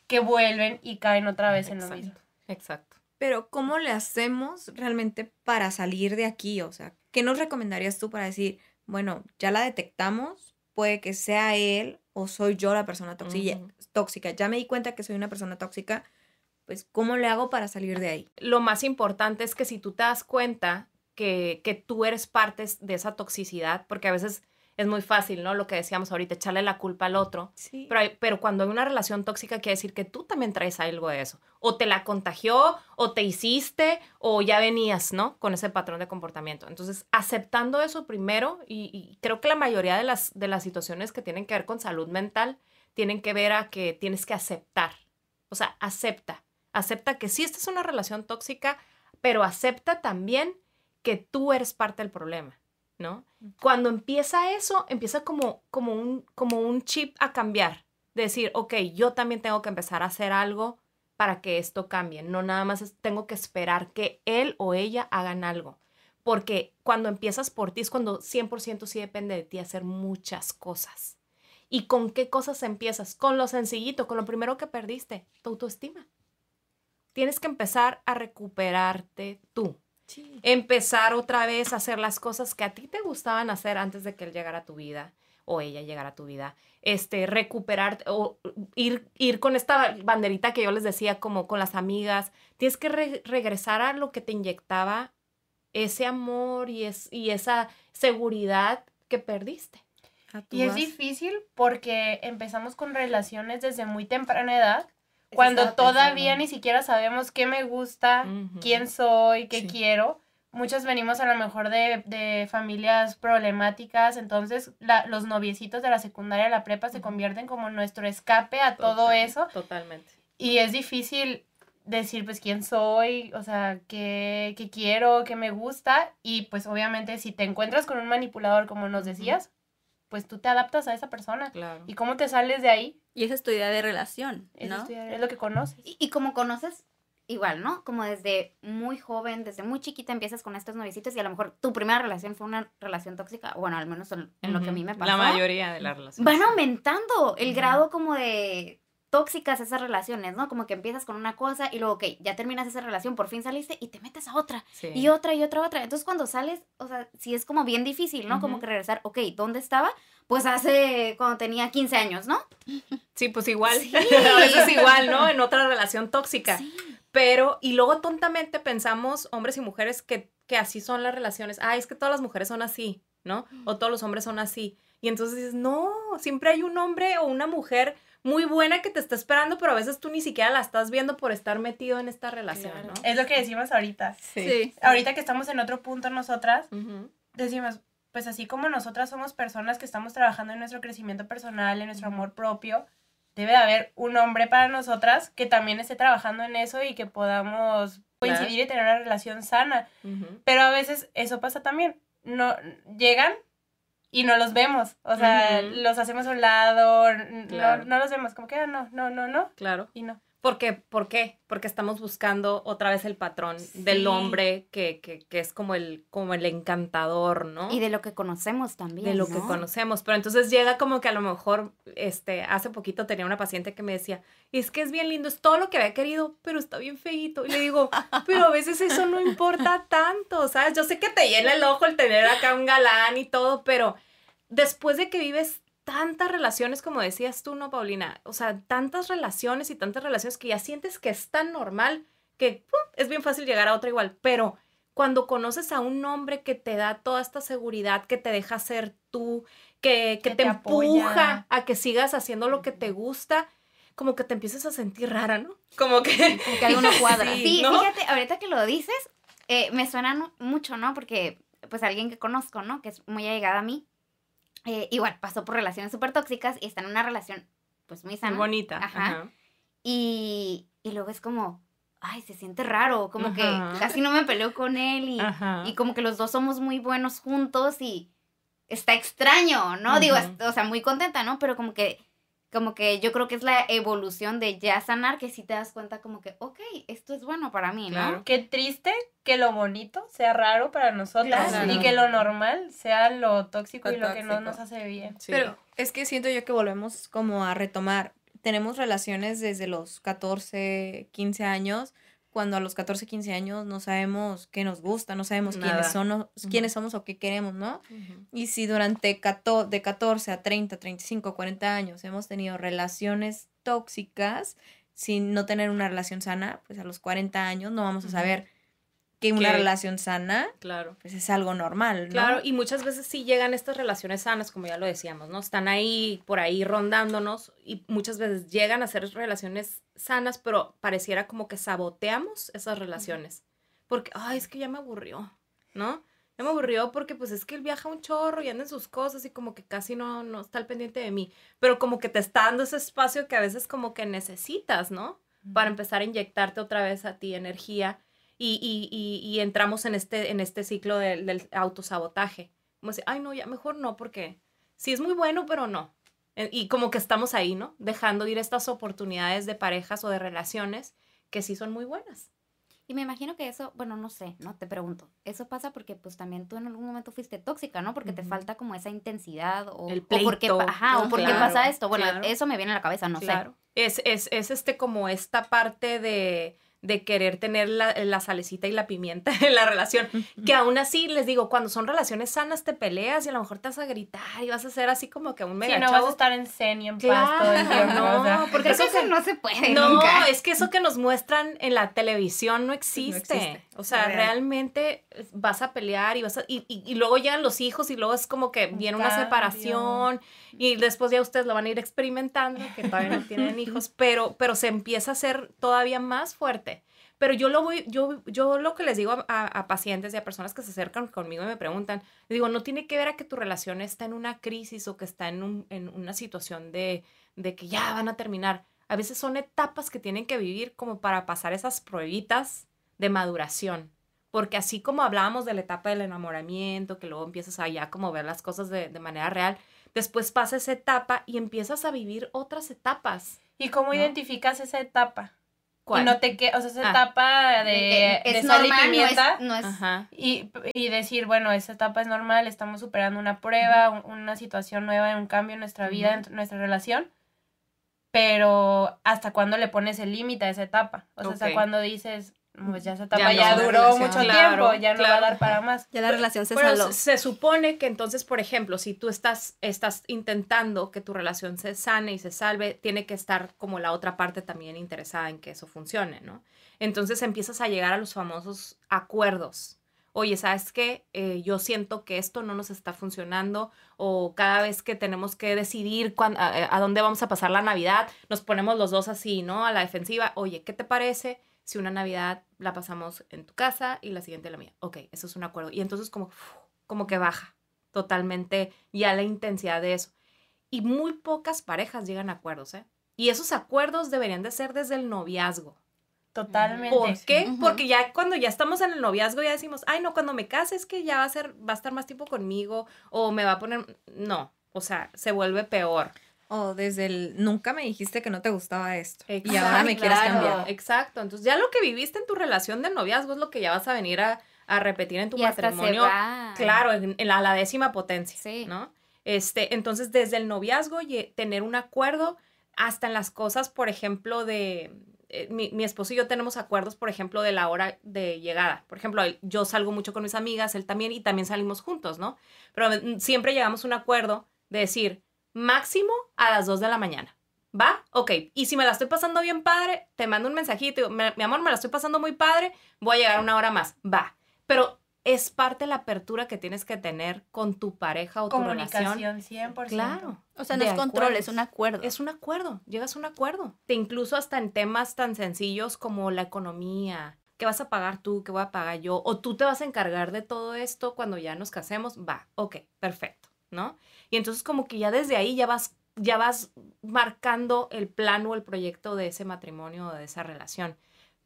que vuelven y caen otra vez en lo mismo. Exacto, exacto. Pero ¿cómo le hacemos realmente para salir de aquí? O sea, ¿qué nos recomendarías tú para decir, bueno, ya la detectamos, puede que sea él o soy yo la persona tóxica. Ya me di cuenta que soy una persona tóxica, pues ¿cómo le hago para salir de ahí? lo más importante es que si tú te das cuenta que, que tú eres parte de esa toxicidad, porque a veces es muy fácil, ¿no? Lo que decíamos ahorita, echarle la culpa al otro. Sí. Pero, hay- pero cuando hay una relación tóxica, quiere decir que tú también traes algo de eso. O te la contagió, o te hiciste, o ya venías, ¿no? Con ese patrón de comportamiento. Entonces, aceptando eso primero, y, y creo que la mayoría de las, de las situaciones que tienen que ver con salud mental tienen que ver a que tienes que aceptar. O sea, acepta. Acepta que sí, esta es una relación tóxica, pero acepta también que tú eres parte del problema, ¿no? Cuando empieza eso, empieza como, como, un, como un chip a cambiar. De decir, ok, yo también tengo que empezar a hacer algo para que esto cambie. No nada más tengo que esperar que él o ella hagan algo. Porque cuando empiezas por ti es cuando 100% sí depende de ti hacer muchas cosas. ¿Y con qué cosas empiezas? Con lo sencillito, con lo primero que perdiste, tu autoestima. Tienes que empezar a recuperarte tú. Empezar otra vez a hacer las cosas que a ti te gustaban hacer antes de que él llegara a tu vida o ella llegara a tu vida. Este, recuperar o ir, ir con esta banderita que yo les decía, como con las amigas. Tienes que re- regresar a lo que te inyectaba ese amor y, es, y esa seguridad que perdiste. Y es difícil porque empezamos con relaciones desde muy temprana edad, cuando todavía pensando. ni siquiera sabemos qué me gusta, quién soy, qué Sí. quiero. Muchos venimos a lo mejor de, de familias problemáticas, entonces la- los noviecitos de la secundaria, la prepa se convierten como nuestro escape a todo eso Totalmente. y es difícil decir pues quién soy, o sea, qué, qué quiero, qué me gusta y pues obviamente si te encuentras con un manipulador como nos decías, pues tú te adaptas a esa persona. Claro. ¿Y cómo te sales de ahí? Y esa es tu idea de relación, Es, ¿no? es lo que conoces. Y, y como conoces, igual, ¿no? Como desde muy joven, desde muy chiquita empiezas con estos novicitos y a lo mejor tu primera relación fue una relación tóxica, bueno, al menos en, en lo que a mí me pasó. La mayoría de las relaciones. Van aumentando el grado como de tóxicas esas relaciones, ¿no? Como que empiezas con una cosa y luego, ok, ya terminas esa relación, por fin saliste y te metes a otra. Sí. Y otra y otra, otra. Entonces cuando sales, o sea, sí es como bien difícil, ¿no? Como que regresar, ok, ¿dónde estaba? Pues hace, cuando tenía 15 años, ¿no? Sí, pues igual. Sí. a veces igual, ¿no? En otra relación tóxica. Pero, y luego tontamente pensamos, hombres y mujeres, que, que así son las relaciones. Ah, es que todas las mujeres son así, ¿no? O todos los hombres son así. Y entonces dices, no, siempre hay un hombre o una mujer muy buena que te está esperando, pero a veces tú ni siquiera la estás viendo por estar metido en esta relación, ¿no? Es lo que decimos ahorita. Sí. Ahorita que estamos en otro punto nosotras, decimos, pues así como nosotras somos personas que estamos trabajando en nuestro crecimiento personal, en nuestro amor propio, debe de haber un hombre para nosotras que también esté trabajando en eso y que podamos coincidir y tener una relación sana. Pero a veces eso pasa también. No llegan y no los vemos. O sea, los hacemos a un lado, Claro. no, no los vemos. Como que ah, no, no, no, no. Claro. Y no. ¿Por qué? ¿Por qué? Porque estamos buscando otra vez el patrón del hombre que, que, que es como el, como el encantador, ¿no? Y de lo que conocemos también. de lo que ¿no? conocemos. Pero entonces llega como que a lo mejor, este, hace poquito tenía una paciente que me decía, es que es bien lindo, es todo lo que había querido, pero está bien feíto. Y le digo, pero a veces eso no importa tanto, ¿sabes? Yo sé que te llena el ojo el tener acá un galán y todo, pero después de que vives tantas relaciones, como decías tú, ¿no, Paulina? O sea, tantas relaciones y tantas relaciones que ya sientes que es tan normal que ¡pum! es bien fácil llegar a otra igual, pero cuando conoces a un hombre que te da toda esta seguridad, que te deja ser tú, que, que Que te, empuja a que sigas haciendo lo que te gusta, como que te empiezas a sentir rara, ¿no? Como que... Como que algo no cuadra. Sí, Sí, ¿no? fíjate, ahorita que lo dices, eh, me suena mucho, ¿no? Porque, pues, alguien que conozco, ¿no? Que es muy allegada a mí, eh, igual pasó por relaciones súper tóxicas y está en una relación, pues, muy Muy sana. bonita. Ajá. Ajá. Y, y luego es como, ay, se siente raro, como Ajá. que casi no me peleo con él y, y como que los dos somos muy buenos juntos y está extraño, ¿no? Digo, o sea, muy contenta, ¿no? Pero como que, como que yo creo que es la evolución de ya sanar, que si te das cuenta como que, ok, esto es bueno para mí, ¿no? Claro. Qué triste que lo bonito sea raro para nosotras Claro. y que lo normal sea lo tóxico Lo y lo que no nos hace bien. Sí. Pero es que siento yo que volvemos como a retomar. Tenemos relaciones desde los 14, 15 años, cuando a los 14, 15 años no sabemos qué nos gusta, no sabemos Nada. quiénes, son, Ujú. quiénes somos o qué queremos, ¿no? Y si durante cato- de 14 a 30, 35, 40 años hemos tenido relaciones tóxicas sin no tener una relación sana, pues a los 40 años no vamos a saber que una Que- relación sana Claro. pues es algo normal, ¿no? Claro, y muchas veces sí llegan estas relaciones sanas, como ya lo decíamos, ¿no? Están ahí, por ahí rondándonos y muchas veces llegan a ser relaciones sanas, pero pareciera como que saboteamos esas relaciones. Porque, ay, es que ya me aburrió, ¿no? Ya me aburrió porque pues es que él viaja un chorro y anda en sus cosas y como que casi no, no está al pendiente de mí. Pero como que te está dando ese espacio que a veces como que necesitas, ¿no? Para empezar a inyectarte otra vez a ti energía y, y, y, y entramos en este, en este ciclo del, del autosabotaje. Como decir, ay, no, ya mejor no, porque sí es muy bueno, pero no. Eh, Y como que estamos ahí, ¿no? Dejando ir estas oportunidades de parejas o de relaciones que sí son muy buenas. Y me imagino que eso, bueno, no sé, no te pregunto. Eso pasa porque pues también tú en algún momento fuiste tóxica, ¿no? Porque te Ujú. falta como esa intensidad o, El o pleito. pa- ajá, o por qué Claro, pasa esto. Bueno, claro. eso me viene a la cabeza, no claro. Es, es, es este como esta parte de, de querer tener la, la salecita y la pimienta en la relación. Que aún así, les digo, cuando son relaciones sanas te peleas y a lo mejor te vas a gritar y vas a hacer así como que un Sí, mega no vas a estar en zen y en paz todo el tiempo. no, o sea. porque eso que- no se puede No, nunca. es que eso que nos muestran en la televisión no existe. existe, O sea, real. realmente vas a pelear y vas a, y, y- y luego llegan los hijos y luego es como que viene una separación y después ya ustedes lo van a ir experimentando, que todavía no tienen hijos, pero, pero se empieza a ser todavía más fuerte. Pero yo lo voy, yo, yo lo que les digo a, a- a pacientes y a personas que se acercan conmigo y me preguntan, les digo, no tiene que ver a que tu relación está en una crisis o que está en, un- en una situación de, de que ya van a terminar. A veces son etapas que tienen que vivir como para pasar esas pruebitas de maduración. Porque así como hablábamos de la etapa del enamoramiento, que luego empiezas a ya como ver las cosas de, de manera real, después pasa esa etapa y empiezas a vivir otras etapas. ¿Y cómo ¿no? identificas esa etapa? ¿Cuál? Y no te que, o sea, esa Ah. etapa de, De de es sal y normal, no es, pimienta. no es Ajá. Y, y decir, bueno, esa etapa es normal, estamos superando una prueba, un- una situación nueva, un cambio en nuestra vida, en nuestra relación. pero ¿hasta cuándo le pones el límite a esa etapa? O sea. ¿hasta cuándo dices, pues ya esa etapa Ya ya, no, duró relación. mucho Claro, tiempo, ya no va a claro. dar para más? Ya la relación se Pero saló. se, se supone que entonces, por ejemplo, si tú estás, estás intentando que tu relación se sane y se salve, tiene que estar como la otra parte también interesada en que eso funcione, ¿no? Entonces empiezas a llegar a los famosos acuerdos. Oye, ¿sabes qué? Eh, yo siento que esto no nos está funcionando o cada vez que tenemos que decidir cuán- a, a dónde vamos a pasar la Navidad, nos ponemos los dos así, ¿no? A la defensiva. Oye, ¿qué te parece si una Navidad la pasamos en tu casa y la siguiente en la mía? Ok, eso es un acuerdo. Y entonces como, como que baja totalmente ya la intensidad de eso. Y muy pocas parejas llegan a acuerdos, ¿eh? Y esos acuerdos deberían de ser desde el noviazgo. Totalmente. ¿Por qué? Ujú. Porque ya cuando ya estamos en el noviazgo ya decimos, ay, no, cuando me case es que ya va a ser, va a estar más tiempo conmigo o me va a poner, no, o sea, se vuelve peor. O desde el nunca me dijiste que no te gustaba esto. Y Exacto, ahora me quieres claro. cambiar. Exacto. Entonces, ya lo que viviste en tu relación de noviazgo es lo que ya vas a venir a, a repetir en tu y hasta se matrimonio. va. Claro, en, en la, la décima potencia, Sí. ¿no? Este, entonces, desde el noviazgo, ye- tener un acuerdo hasta en las cosas, por ejemplo, de... eh, mi, mi esposo y yo tenemos acuerdos, por ejemplo, de la hora de llegada. Por ejemplo, él- yo salgo mucho con mis amigas, él también, y también salimos juntos, ¿no? Pero mm, siempre llegamos a un acuerdo de decir, máximo a las 2 de la mañana. ¿Va? Ok. Y si me la estoy pasando bien padre, te mando un mensajito. y digo, "Me- Mi amor, me la estoy pasando muy padre, voy a llegar una hora más. Va. Pero es parte de la apertura que tienes que tener con tu pareja o tu relación. Comunicación, 100%. Claro. O sea, no de es control, acuerdos. es un acuerdo. Es un acuerdo, llegas a un acuerdo. Te incluso hasta en temas tan sencillos como la economía. ¿Qué vas a pagar tú? ¿Qué voy a pagar yo? O tú te vas a encargar de todo esto cuando ya nos casemos. Va, ok, perfecto, ¿no? Y entonces como que ya desde ahí ya vas, ya vas marcando el plan o el proyecto de ese matrimonio o de esa relación.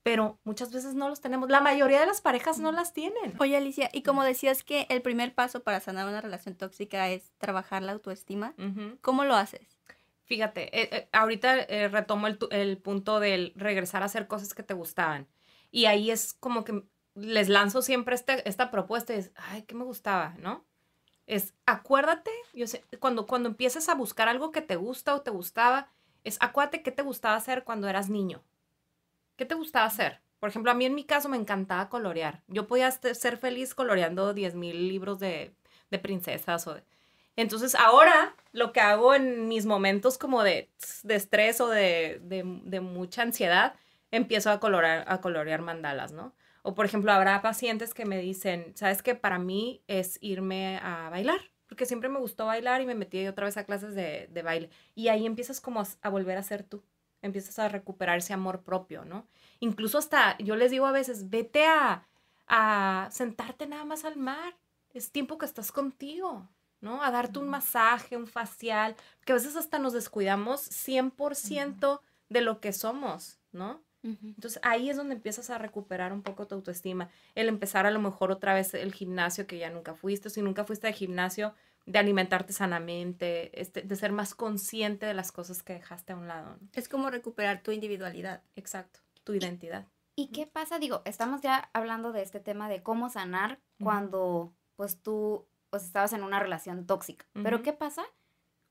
Pero muchas veces no los tenemos. La mayoría de las parejas no las tienen. Oye, Alicia, y como decías que el primer paso para sanar una relación tóxica es trabajar la autoestima. ¿cómo lo haces? Fíjate, eh, eh, ahorita eh, retomo el punto del regresar a hacer cosas que te gustaban. Y ahí es como que les lanzo siempre este- esta propuesta y es, ay, ¿qué me gustaba? ¿No? Es, acuérdate, yo sé, cuando, cuando empieces a buscar algo que te gusta o te gustaba, es, acuérdate qué te gustaba hacer cuando eras niño. ¿Qué te gustaba hacer? Por ejemplo, a mí en mi caso me encantaba colorear. Yo podía este- ser feliz coloreando 10.000 libros de, de princesas o de, entonces ahora lo que hago en mis momentos como de, de estrés o de, de- de mucha ansiedad, empiezo a colorear, a colorear mandalas, ¿no? O por ejemplo, habrá pacientes que me dicen, ¿sabes qué? Para mí es irme a bailar, porque siempre me gustó bailar y me metí otra vez a clases de, de baile. Y ahí empiezas como a, a volver a ser tú, empiezas a recuperar ese amor propio, ¿no? Incluso hasta, yo les digo a veces, vete a, a sentarte nada más al mar, es tiempo que estás contigo, ¿no? A darte un masaje, un facial, que a veces hasta nos descuidamos 100% de lo que somos, ¿no? Entonces ahí es donde empiezas a recuperar un poco tu autoestima. El empezar a lo mejor otra vez el gimnasio que ya nunca fuiste, si nunca fuiste al gimnasio, de alimentarte sanamente, este, de ser más consciente de las cosas que dejaste a un lado. ¿no? Es como recuperar tu individualidad. Exacto, tu identidad. ¿Y qué pasa? Digo, estamos ya hablando de este tema de cómo sanar cuando pues tú pues estabas en una relación tóxica. Pero. ¿qué pasa?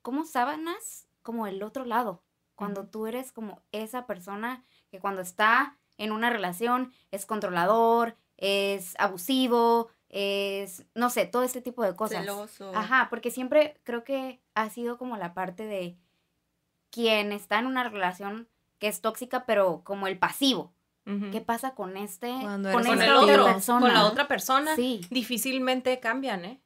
¿Cómo sanas como el otro lado? Cuando tú eres como esa persona que cuando está en una relación es controlador, es abusivo, es, no sé, todo este tipo de cosas. Celoso. Ajá, porque siempre creo que ha sido como la parte de quien está en una relación que es tóxica, pero como el pasivo. ¿Qué pasa con este, Cuando con eres con esta el otra otro, persona? con la otra persona, Sí. difícilmente cambian, ¿eh?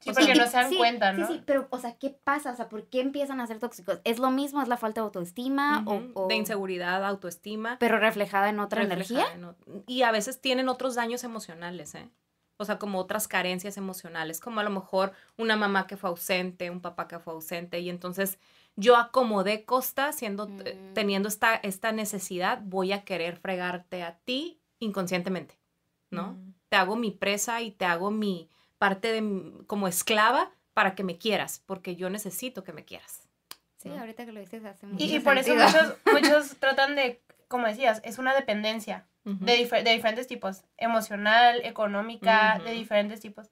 Sí, O sea, porque no se dan sí, cuenta, ¿no? Sí, sí, pero, o sea, ¿qué pasa? O sea, ¿por qué empiezan a ser tóxicos? ¿Es lo mismo? ¿Es la falta de autoestima? o- De inseguridad, autoestima. Pero reflejada en otra reflejada energía. en Y a veces tienen otros daños emocionales, ¿eh? O sea, como otras carencias emocionales, como a lo mejor una mamá que fue ausente, un papá que fue ausente, y entonces yo acomodé costa, siendo, eh, Mm. teniendo esta, esta necesidad, voy a querer fregarte a ti inconscientemente, ¿no? Mm. Te hago mi presa y te hago mi parte de mi- como esclava para que me quieras, porque yo necesito que me quieras. Sí, ¿no? ahorita que lo dices hace mucho Y, y por eso muchos, muchos tratan de, como decías, es una dependencia de, difer- de diferentes tipos, emocional, económica, de diferentes tipos.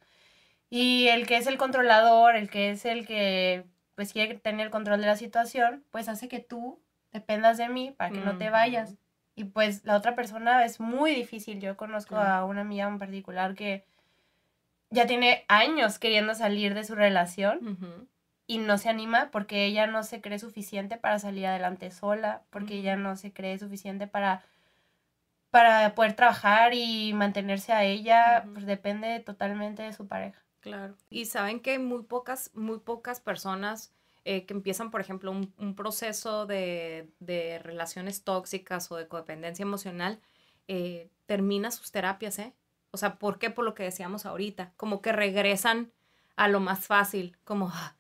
Y el que es el controlador, el que es el que pues quiere tener el control de la situación, pues hace que tú dependas de mí para que no te vayas. Y pues la otra persona es muy difícil. Yo conozco a una amiga en particular que ya tiene años queriendo salir de su relación y no se anima porque ella no se cree suficiente para salir adelante sola, porque ella no se cree suficiente para para poder trabajar y mantenerse a ella, pues depende totalmente de su pareja. Claro. Y saben que muy pocas, muy pocas personas eh, que empiezan, por ejemplo, un, un proceso de, de relaciones tóxicas o de codependencia emocional, eh, termina sus terapias, ¿eh? O sea, ¿por qué? Por lo que decíamos ahorita, como que regresan a lo más fácil, como "Ah,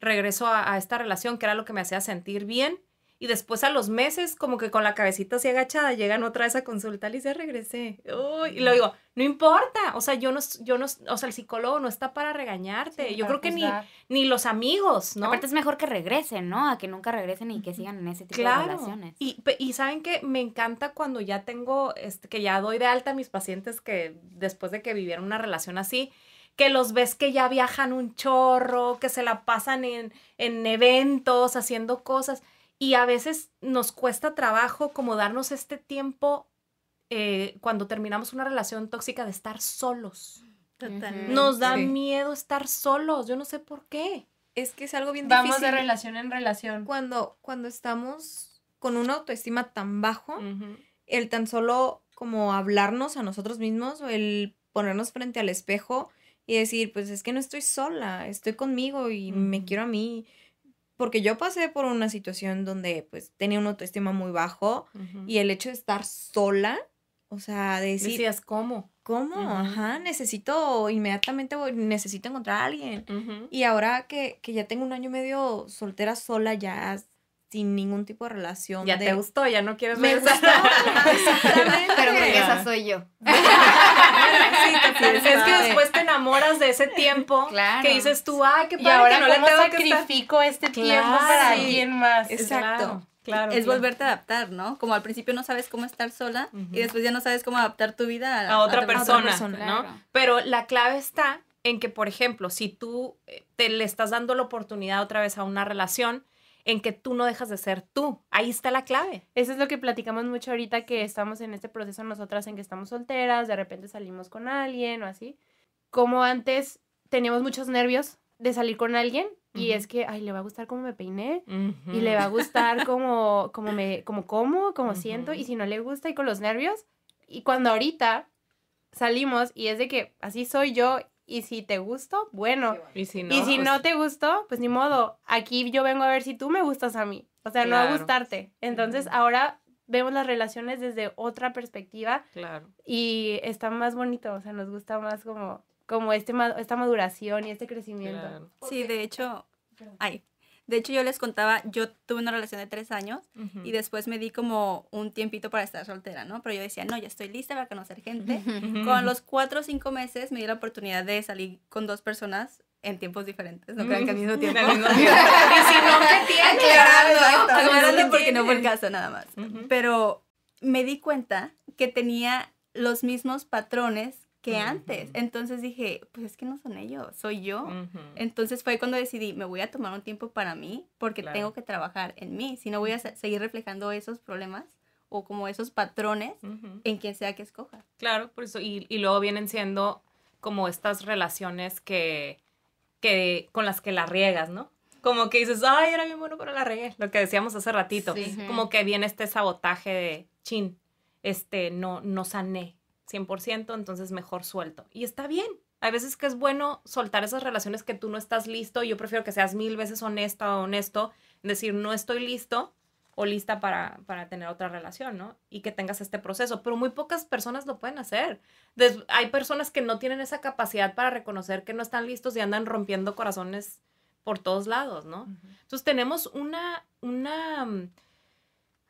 regreso a, a esta relación que era lo que me hacía sentir bien. Y después a los meses, como que con la cabecita así agachada, llegan otra vez a consultar y ya regresé. Uy, y lo digo, no importa, o sea, yo no, yo no, o sea, el psicólogo no está para regañarte. Sí, yo para creo que ni, ni los amigos, ¿no? Aparte es mejor que regresen, ¿no? A que nunca regresen y que sigan en ese tipo de relaciones. Y, y saben que me encanta cuando ya tengo, este, que ya doy de alta a mis pacientes que después de que vivieron una relación así, que los ves que ya viajan un chorro, que se la pasan en, en eventos, haciendo cosas. Y a veces nos cuesta trabajo como darnos este tiempo eh, cuando terminamos una relación tóxica de estar solos. Totalmente. Nos da Sí. miedo estar solos, yo no sé por qué. Es que es algo bien Vamos de difícil. relación en relación. Cuando, cuando estamos con una autoestima tan bajo, el tan solo como hablarnos a nosotros mismos o el ponernos frente al espejo y decir, pues es que no estoy sola, estoy conmigo y me quiero a mí. Porque yo pasé por una situación donde pues tenía una autoestima muy bajo y el hecho de estar sola, o sea, de decir, Decías, ¿cómo? ¿cómo? Ajá, necesito, inmediatamente voy- necesito encontrar a alguien. Y ahora que, que ya tengo un año y medio soltera sola, ya sin ningún tipo de relación. Ya de- te gustó, ya no quieres Me regresar. gustó. Pero porque esa soy yo. es que después te enamoras de ese tiempo Claro. que dices tú, ay, qué Y padre ahora que no le tengo que estar. sacrifico este tiempo Claro. para Sí. alguien más. Exacto. Claro, claro. es claro. volverte a adaptar, ¿no? Como al principio no sabes cómo estar sola y después ya no sabes cómo adaptar tu vida a, a otra persona, persona, ¿no? claro. Pero la clave está en que, por ejemplo, si tú eh, te le estás dando la oportunidad otra vez a una relación, en que tú no dejas de ser tú. Ahí está la clave. Eso es lo que platicamos mucho ahorita que estamos en este proceso nosotras en que estamos solteras, de repente salimos con alguien o así. Como antes teníamos muchos nervios de salir con alguien y es que, ay, le va a gustar cómo me peiné y le va a gustar cómo, cómo me, como como, como siento y si no le gusta y con los nervios. Y cuando ahorita salimos y es de que así soy yo y si te gusto, bueno. Y si no, y si pues, no te gustó, pues ni modo. Aquí yo vengo a ver si tú me gustas a mí. O sea, no a gustarte. Entonces ahora vemos las relaciones desde otra perspectiva Claro. y está más bonito. O sea, nos gusta más como, como este, esta maduración y este crecimiento. claro. Sí, de hecho, ay, de hecho yo les contaba, yo tuve una relación de tres años y después me di como un tiempito para estar soltera, ¿no? Pero yo decía, no, ya estoy lista para conocer gente. Con los cuatro o cinco meses me di la oportunidad de salir con dos personas en tiempos diferentes, no crean que al mismo tiempo. Y si no, ¿qué tiene? Aclarando, aclarando porque tiempo. no fue el caso nada más. Pero me di cuenta que tenía los mismos patrones que antes. Entonces dije, pues es que no son ellos, soy yo. Entonces fue cuando decidí, me voy a tomar un tiempo para mí porque Claro. tengo que trabajar en mí. Si no voy a se- seguir reflejando esos problemas o como esos patrones en quien sea que escoja. Claro, por eso. Y, y luego vienen siendo como estas relaciones que, que con las que la riegas, ¿no? Como que dices, ay, era bien bueno, pero la regué. Lo que decíamos hace ratito. Sí. Como que viene este sabotaje de, chin, este, no, no sané 100%, entonces mejor suelto. Y está bien. Hay veces que es bueno soltar esas relaciones que tú no estás listo. Yo prefiero que seas mil veces honesta o honesto. Decir, no estoy listo o lista para, para tener otra relación, ¿no? Y que tengas este proceso. Pero muy pocas personas lo pueden hacer. Des- hay personas que no tienen esa capacidad para reconocer que no están listos y andan rompiendo corazones por todos lados, ¿no? Entonces tenemos una, una, mm,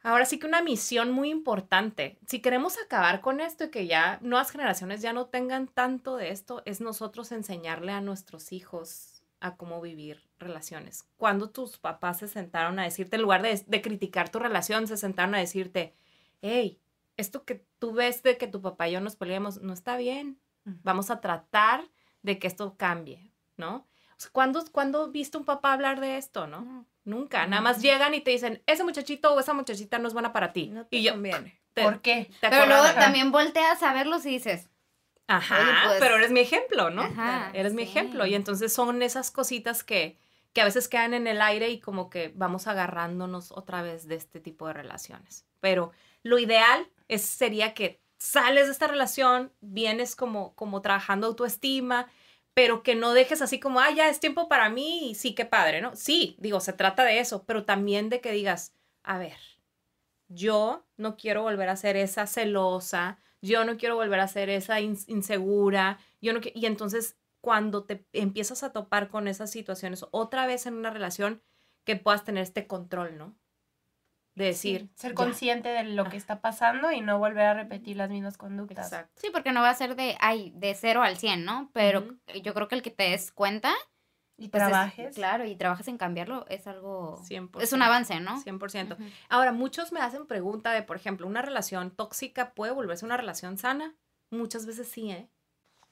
ahora sí que una misión muy importante. Si queremos acabar con esto y que ya nuevas generaciones ya no tengan tanto de esto, es nosotros enseñarle a nuestros hijos a cómo vivir relaciones. Cuando tus papás se sentaron a decirte, en lugar de, de criticar tu relación, se sentaron a decirte, hey, esto que tú ves de que tu papá y yo nos peleamos no está bien. Vamos a tratar de que esto cambie, ¿no? O sea, ¿cuándo, ¿Cuándo viste un papá hablar de esto, no? Nunca. Nada más llegan y te dicen, ese muchachito o esa muchachita no es buena para ti. No te y yo, conviene. te- ¿Por qué? te Pero luego también volteas a verlos y dices, Ajá, Oye, pues- pero eres mi ejemplo, ¿no? Ajá, eres mi ejemplo. Y entonces son esas cositas que, que a veces quedan en el aire y como que vamos agarrándonos otra vez de este tipo de relaciones. Pero lo ideal es, sería que sales de esta relación, vienes como, como trabajando autoestima, pero que no dejes así como, ah, ya es tiempo para mí y sí, qué padre, ¿no? Sí, digo, se trata de eso, pero también de que digas, a ver, yo no quiero volver a ser esa celosa, yo no quiero volver a ser esa in- insegura, yo no y entonces cuando te empiezas a topar con esas situaciones otra vez en una relación que puedas tener este control, ¿no? De decir, Sí, ser ya. consciente de lo que está pasando y no volver a repetir las mismas conductas. Exacto. sí, porque no va a ser de, ay, de cero al 100, ¿no? Pero yo creo que el que te des cuenta, Y pues es- trabajes. claro, y trabajes en cambiarlo, es algo, 100%. es un avance, ¿no? 100%. Ujú. Ahora, muchos me hacen pregunta de, por ejemplo, ¿una relación tóxica puede volverse una relación sana? Muchas veces sí, ¿eh?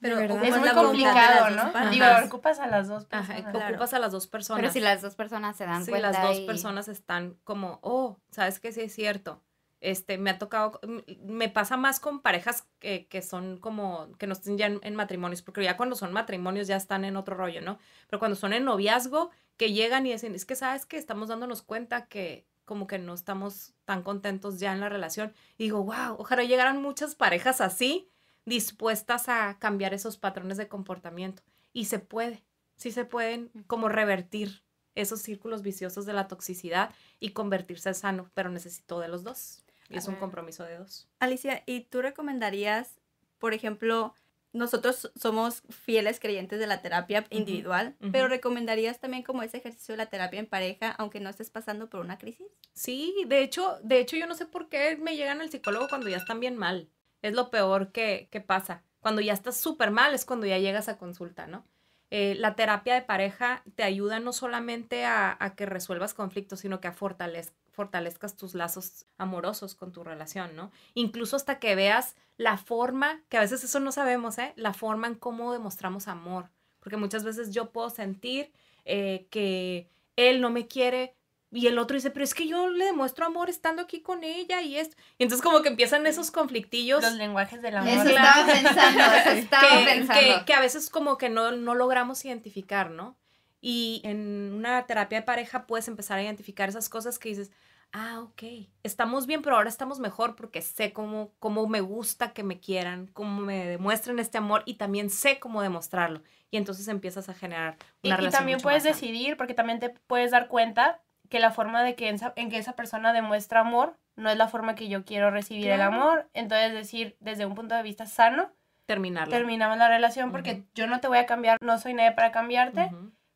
Pero Es muy complicado, ¿no? Digo, Ajá. ocupas a las dos Ajá, personas. claro. ocupas a las dos personas. Pero si las dos personas se dan Sí, cuenta las dos y- personas están como, oh, sabes que sí es cierto. Este, me ha tocado, me pasa más con parejas que, que son como, que no estén ya en, en matrimonios, porque ya cuando son matrimonios ya están en otro rollo, ¿no? Pero cuando son en noviazgo, que llegan y dicen, es que sabes que estamos dándonos cuenta que como que no estamos tan contentos ya en la relación. Y digo, wow, ojalá llegaran muchas parejas así, dispuestas a cambiar esos patrones de comportamiento. Y se puede, sí se pueden como revertir esos círculos viciosos de la toxicidad y convertirse en sano, pero necesito de los dos. Y es un Ajá. compromiso de dos. Alicia, ¿y tú recomendarías, por ejemplo, nosotros somos fieles creyentes de la terapia individual, pero recomendarías también como ese ejercicio de la terapia en pareja, aunque no estés pasando por una crisis? Sí, de hecho, de hecho yo no sé por qué me llegan al psicólogo cuando ya están bien mal. Es lo peor que, que pasa. Cuando ya estás súper mal es cuando ya llegas a consulta, ¿no? Eh, la terapia de pareja te ayuda no solamente a, a que resuelvas conflictos, sino que a fortalez- fortalezcas tus lazos amorosos con tu relación, ¿no? Incluso hasta que veas la forma, que a veces eso no sabemos, ¿eh? La forma en cómo demostramos amor. Porque muchas veces yo puedo sentir eh, que él no me quiere y el otro dice, pero es que yo le demuestro amor estando aquí con ella y esto. Y entonces como que empiezan esos conflictillos Los lenguajes del amor. Eso estaba pensando, eso estaba que, pensando. que- que a veces como que no, no logramos identificar, ¿no? Y en una terapia de pareja puedes empezar a identificar esas cosas que dices, ah, ok, estamos bien, pero ahora estamos mejor porque sé cómo, cómo me gusta que me quieran, cómo me demuestren este amor y también sé cómo demostrarlo. Y entonces empiezas a generar Y, una y relación también mucho puedes más decidir, porque también te puedes dar cuenta que la forma de que esa, en que esa persona demuestra amor no es la forma que yo quiero recibir el amor. Entonces decir, desde un punto de vista sano, terminarla. terminamos la relación porque yo no te voy a cambiar, no soy nadie para cambiarte,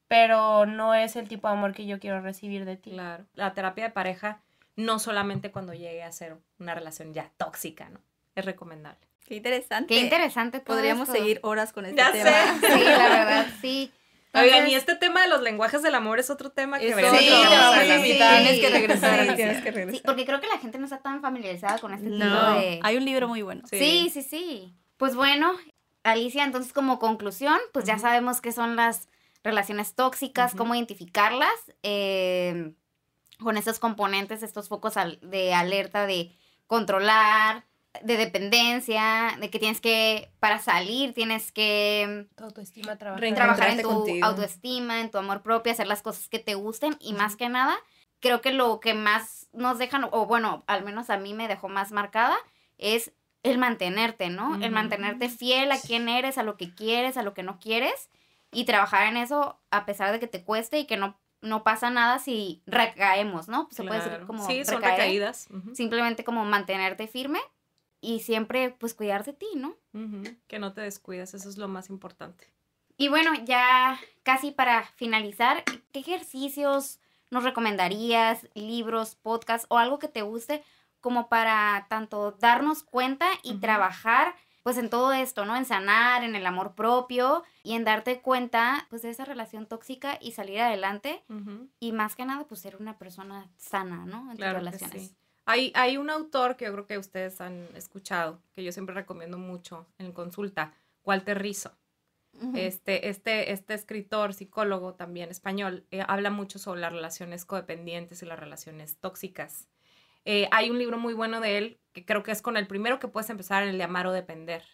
pero no es el tipo de amor que yo quiero recibir de ti. Claro. La terapia de pareja no solamente cuando llegue a ser una relación ya tóxica, ¿no? Es recomendable. Qué interesante. Qué interesante todo Podríamos esto. seguir horas con este Ya tema. sé. Sí, la verdad, sí. Oigan, y este tema de los lenguajes del amor es otro tema que veremos sí, otro te día. vamos a invitar. Tienes que regresar. Tienes que Sí, regresar. porque creo que la gente no está tan familiarizada con este tipo de... hay un libro muy bueno. Sí, sí, sí. Pues bueno, Alicia, entonces como conclusión, pues ya sabemos qué son las relaciones tóxicas, cómo identificarlas, eh, con estos componentes, estos focos al- de alerta de controlar, de dependencia, de que tienes que, para salir, tienes que Tu autoestima trabajar. trabajar en tu contigo. autoestima, en tu amor propio, hacer las cosas que te gusten y más que nada, creo que lo que más nos dejan, o bueno, al menos a mí me dejó más marcada, es el mantenerte, ¿no? El mantenerte fiel a quién eres, a lo que quieres, a lo que no quieres y trabajar en eso a pesar de que te cueste y que no, no pasa nada si recaemos, ¿no? Se puede decir como Sí, son recaídas. Simplemente como mantenerte firme y siempre pues cuidar de ti, ¿no? Que no te descuides, eso es lo más importante. Y bueno, ya casi para finalizar, ¿qué ejercicios nos recomendarías, libros, podcasts o algo que te guste como para tanto darnos cuenta y trabajar pues en todo esto, ¿no? En sanar, en el amor propio y en darte cuenta pues de esa relación tóxica y salir adelante y más que nada pues ser una persona sana, ¿no? En tus que relaciones. sí. Hay, hay un autor que yo creo que ustedes han escuchado, que yo siempre recomiendo mucho en consulta, Walter Rizzo. este, este, este escritor, psicólogo también español, eh, habla mucho sobre las relaciones codependientes y las relaciones tóxicas. Eh, hay un libro muy bueno de él, que creo que es con el primero que puedes empezar, el de amar o depender.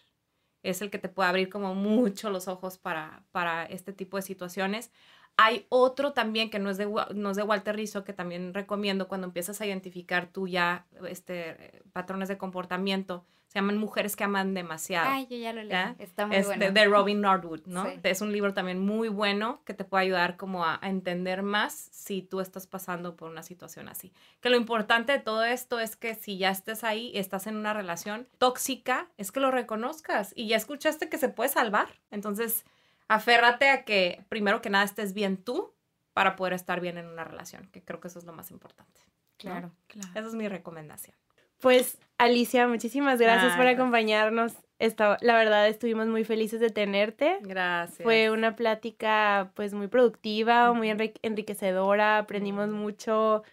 Es el que te puede abrir como mucho los ojos para, para este tipo de situaciones. Hay otro también que no es de, no es de Walter Rizzo, que también recomiendo cuando empiezas a identificar tú ya este, patrones de comportamiento. Se llaman Mujeres que aman demasiado. Ay, yo ya lo leí. Está muy es bueno. de, de Robin Norwood, ¿no? Sí. Es un libro también muy bueno que te puede ayudar como a, a entender más si tú estás pasando por una situación así. Que lo importante de todo esto es que si ya estés ahí, estás en una relación tóxica, es que lo reconozcas y ya escuchaste que se puede salvar. Entonces, aférrate a que primero que nada estés bien tú para poder estar bien en una relación, que creo que eso es lo más importante. ¿no? Claro. Esa es mi recomendación. Pues Alicia, muchísimas gracias Ay, por acompañarnos. Esta- la verdad estuvimos muy felices de tenerte. Gracias. Fue una plática pues muy productiva, muy enrique- enriquecedora, aprendimos Ujú. mucho,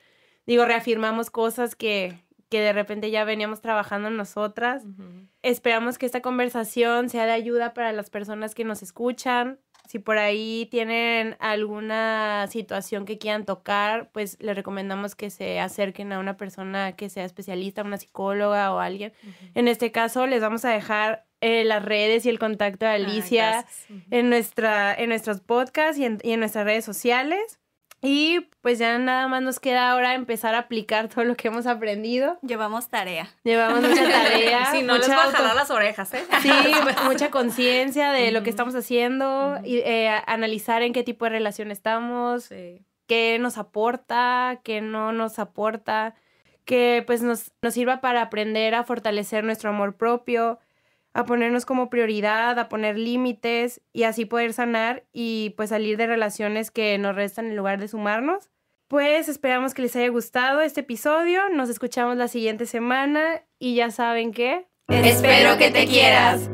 digo, reafirmamos cosas que, que de repente ya veníamos trabajando nosotras. Esperamos que esta conversación sea de ayuda para las personas que nos escuchan. Si por ahí tienen alguna situación que quieran tocar, pues les recomendamos que se acerquen a una persona que sea especialista, una psicóloga o alguien. En este caso, les vamos a dejar eh, las redes y el contacto de Ay, Alicia en, nuestra, en nuestros podcasts y en, y en nuestras redes sociales. Y pues ya nada más nos queda ahora empezar a aplicar todo lo que hemos aprendido. Llevamos tarea. Llevamos mucha tarea. Sí, no les mucha va a jalar las orejas, ¿eh? Sí, mucha conciencia de lo que estamos haciendo y eh, analizar en qué tipo de relación estamos, Sí. qué nos aporta, qué no nos aporta, que pues nos, nos sirva para aprender a fortalecer nuestro amor propio, a ponernos como prioridad, a poner límites y así poder sanar y pues salir de relaciones que nos restan en lugar de sumarnos. Pues esperamos que les haya gustado este episodio, nos escuchamos la siguiente semana y ya saben que... Espero que te quieras.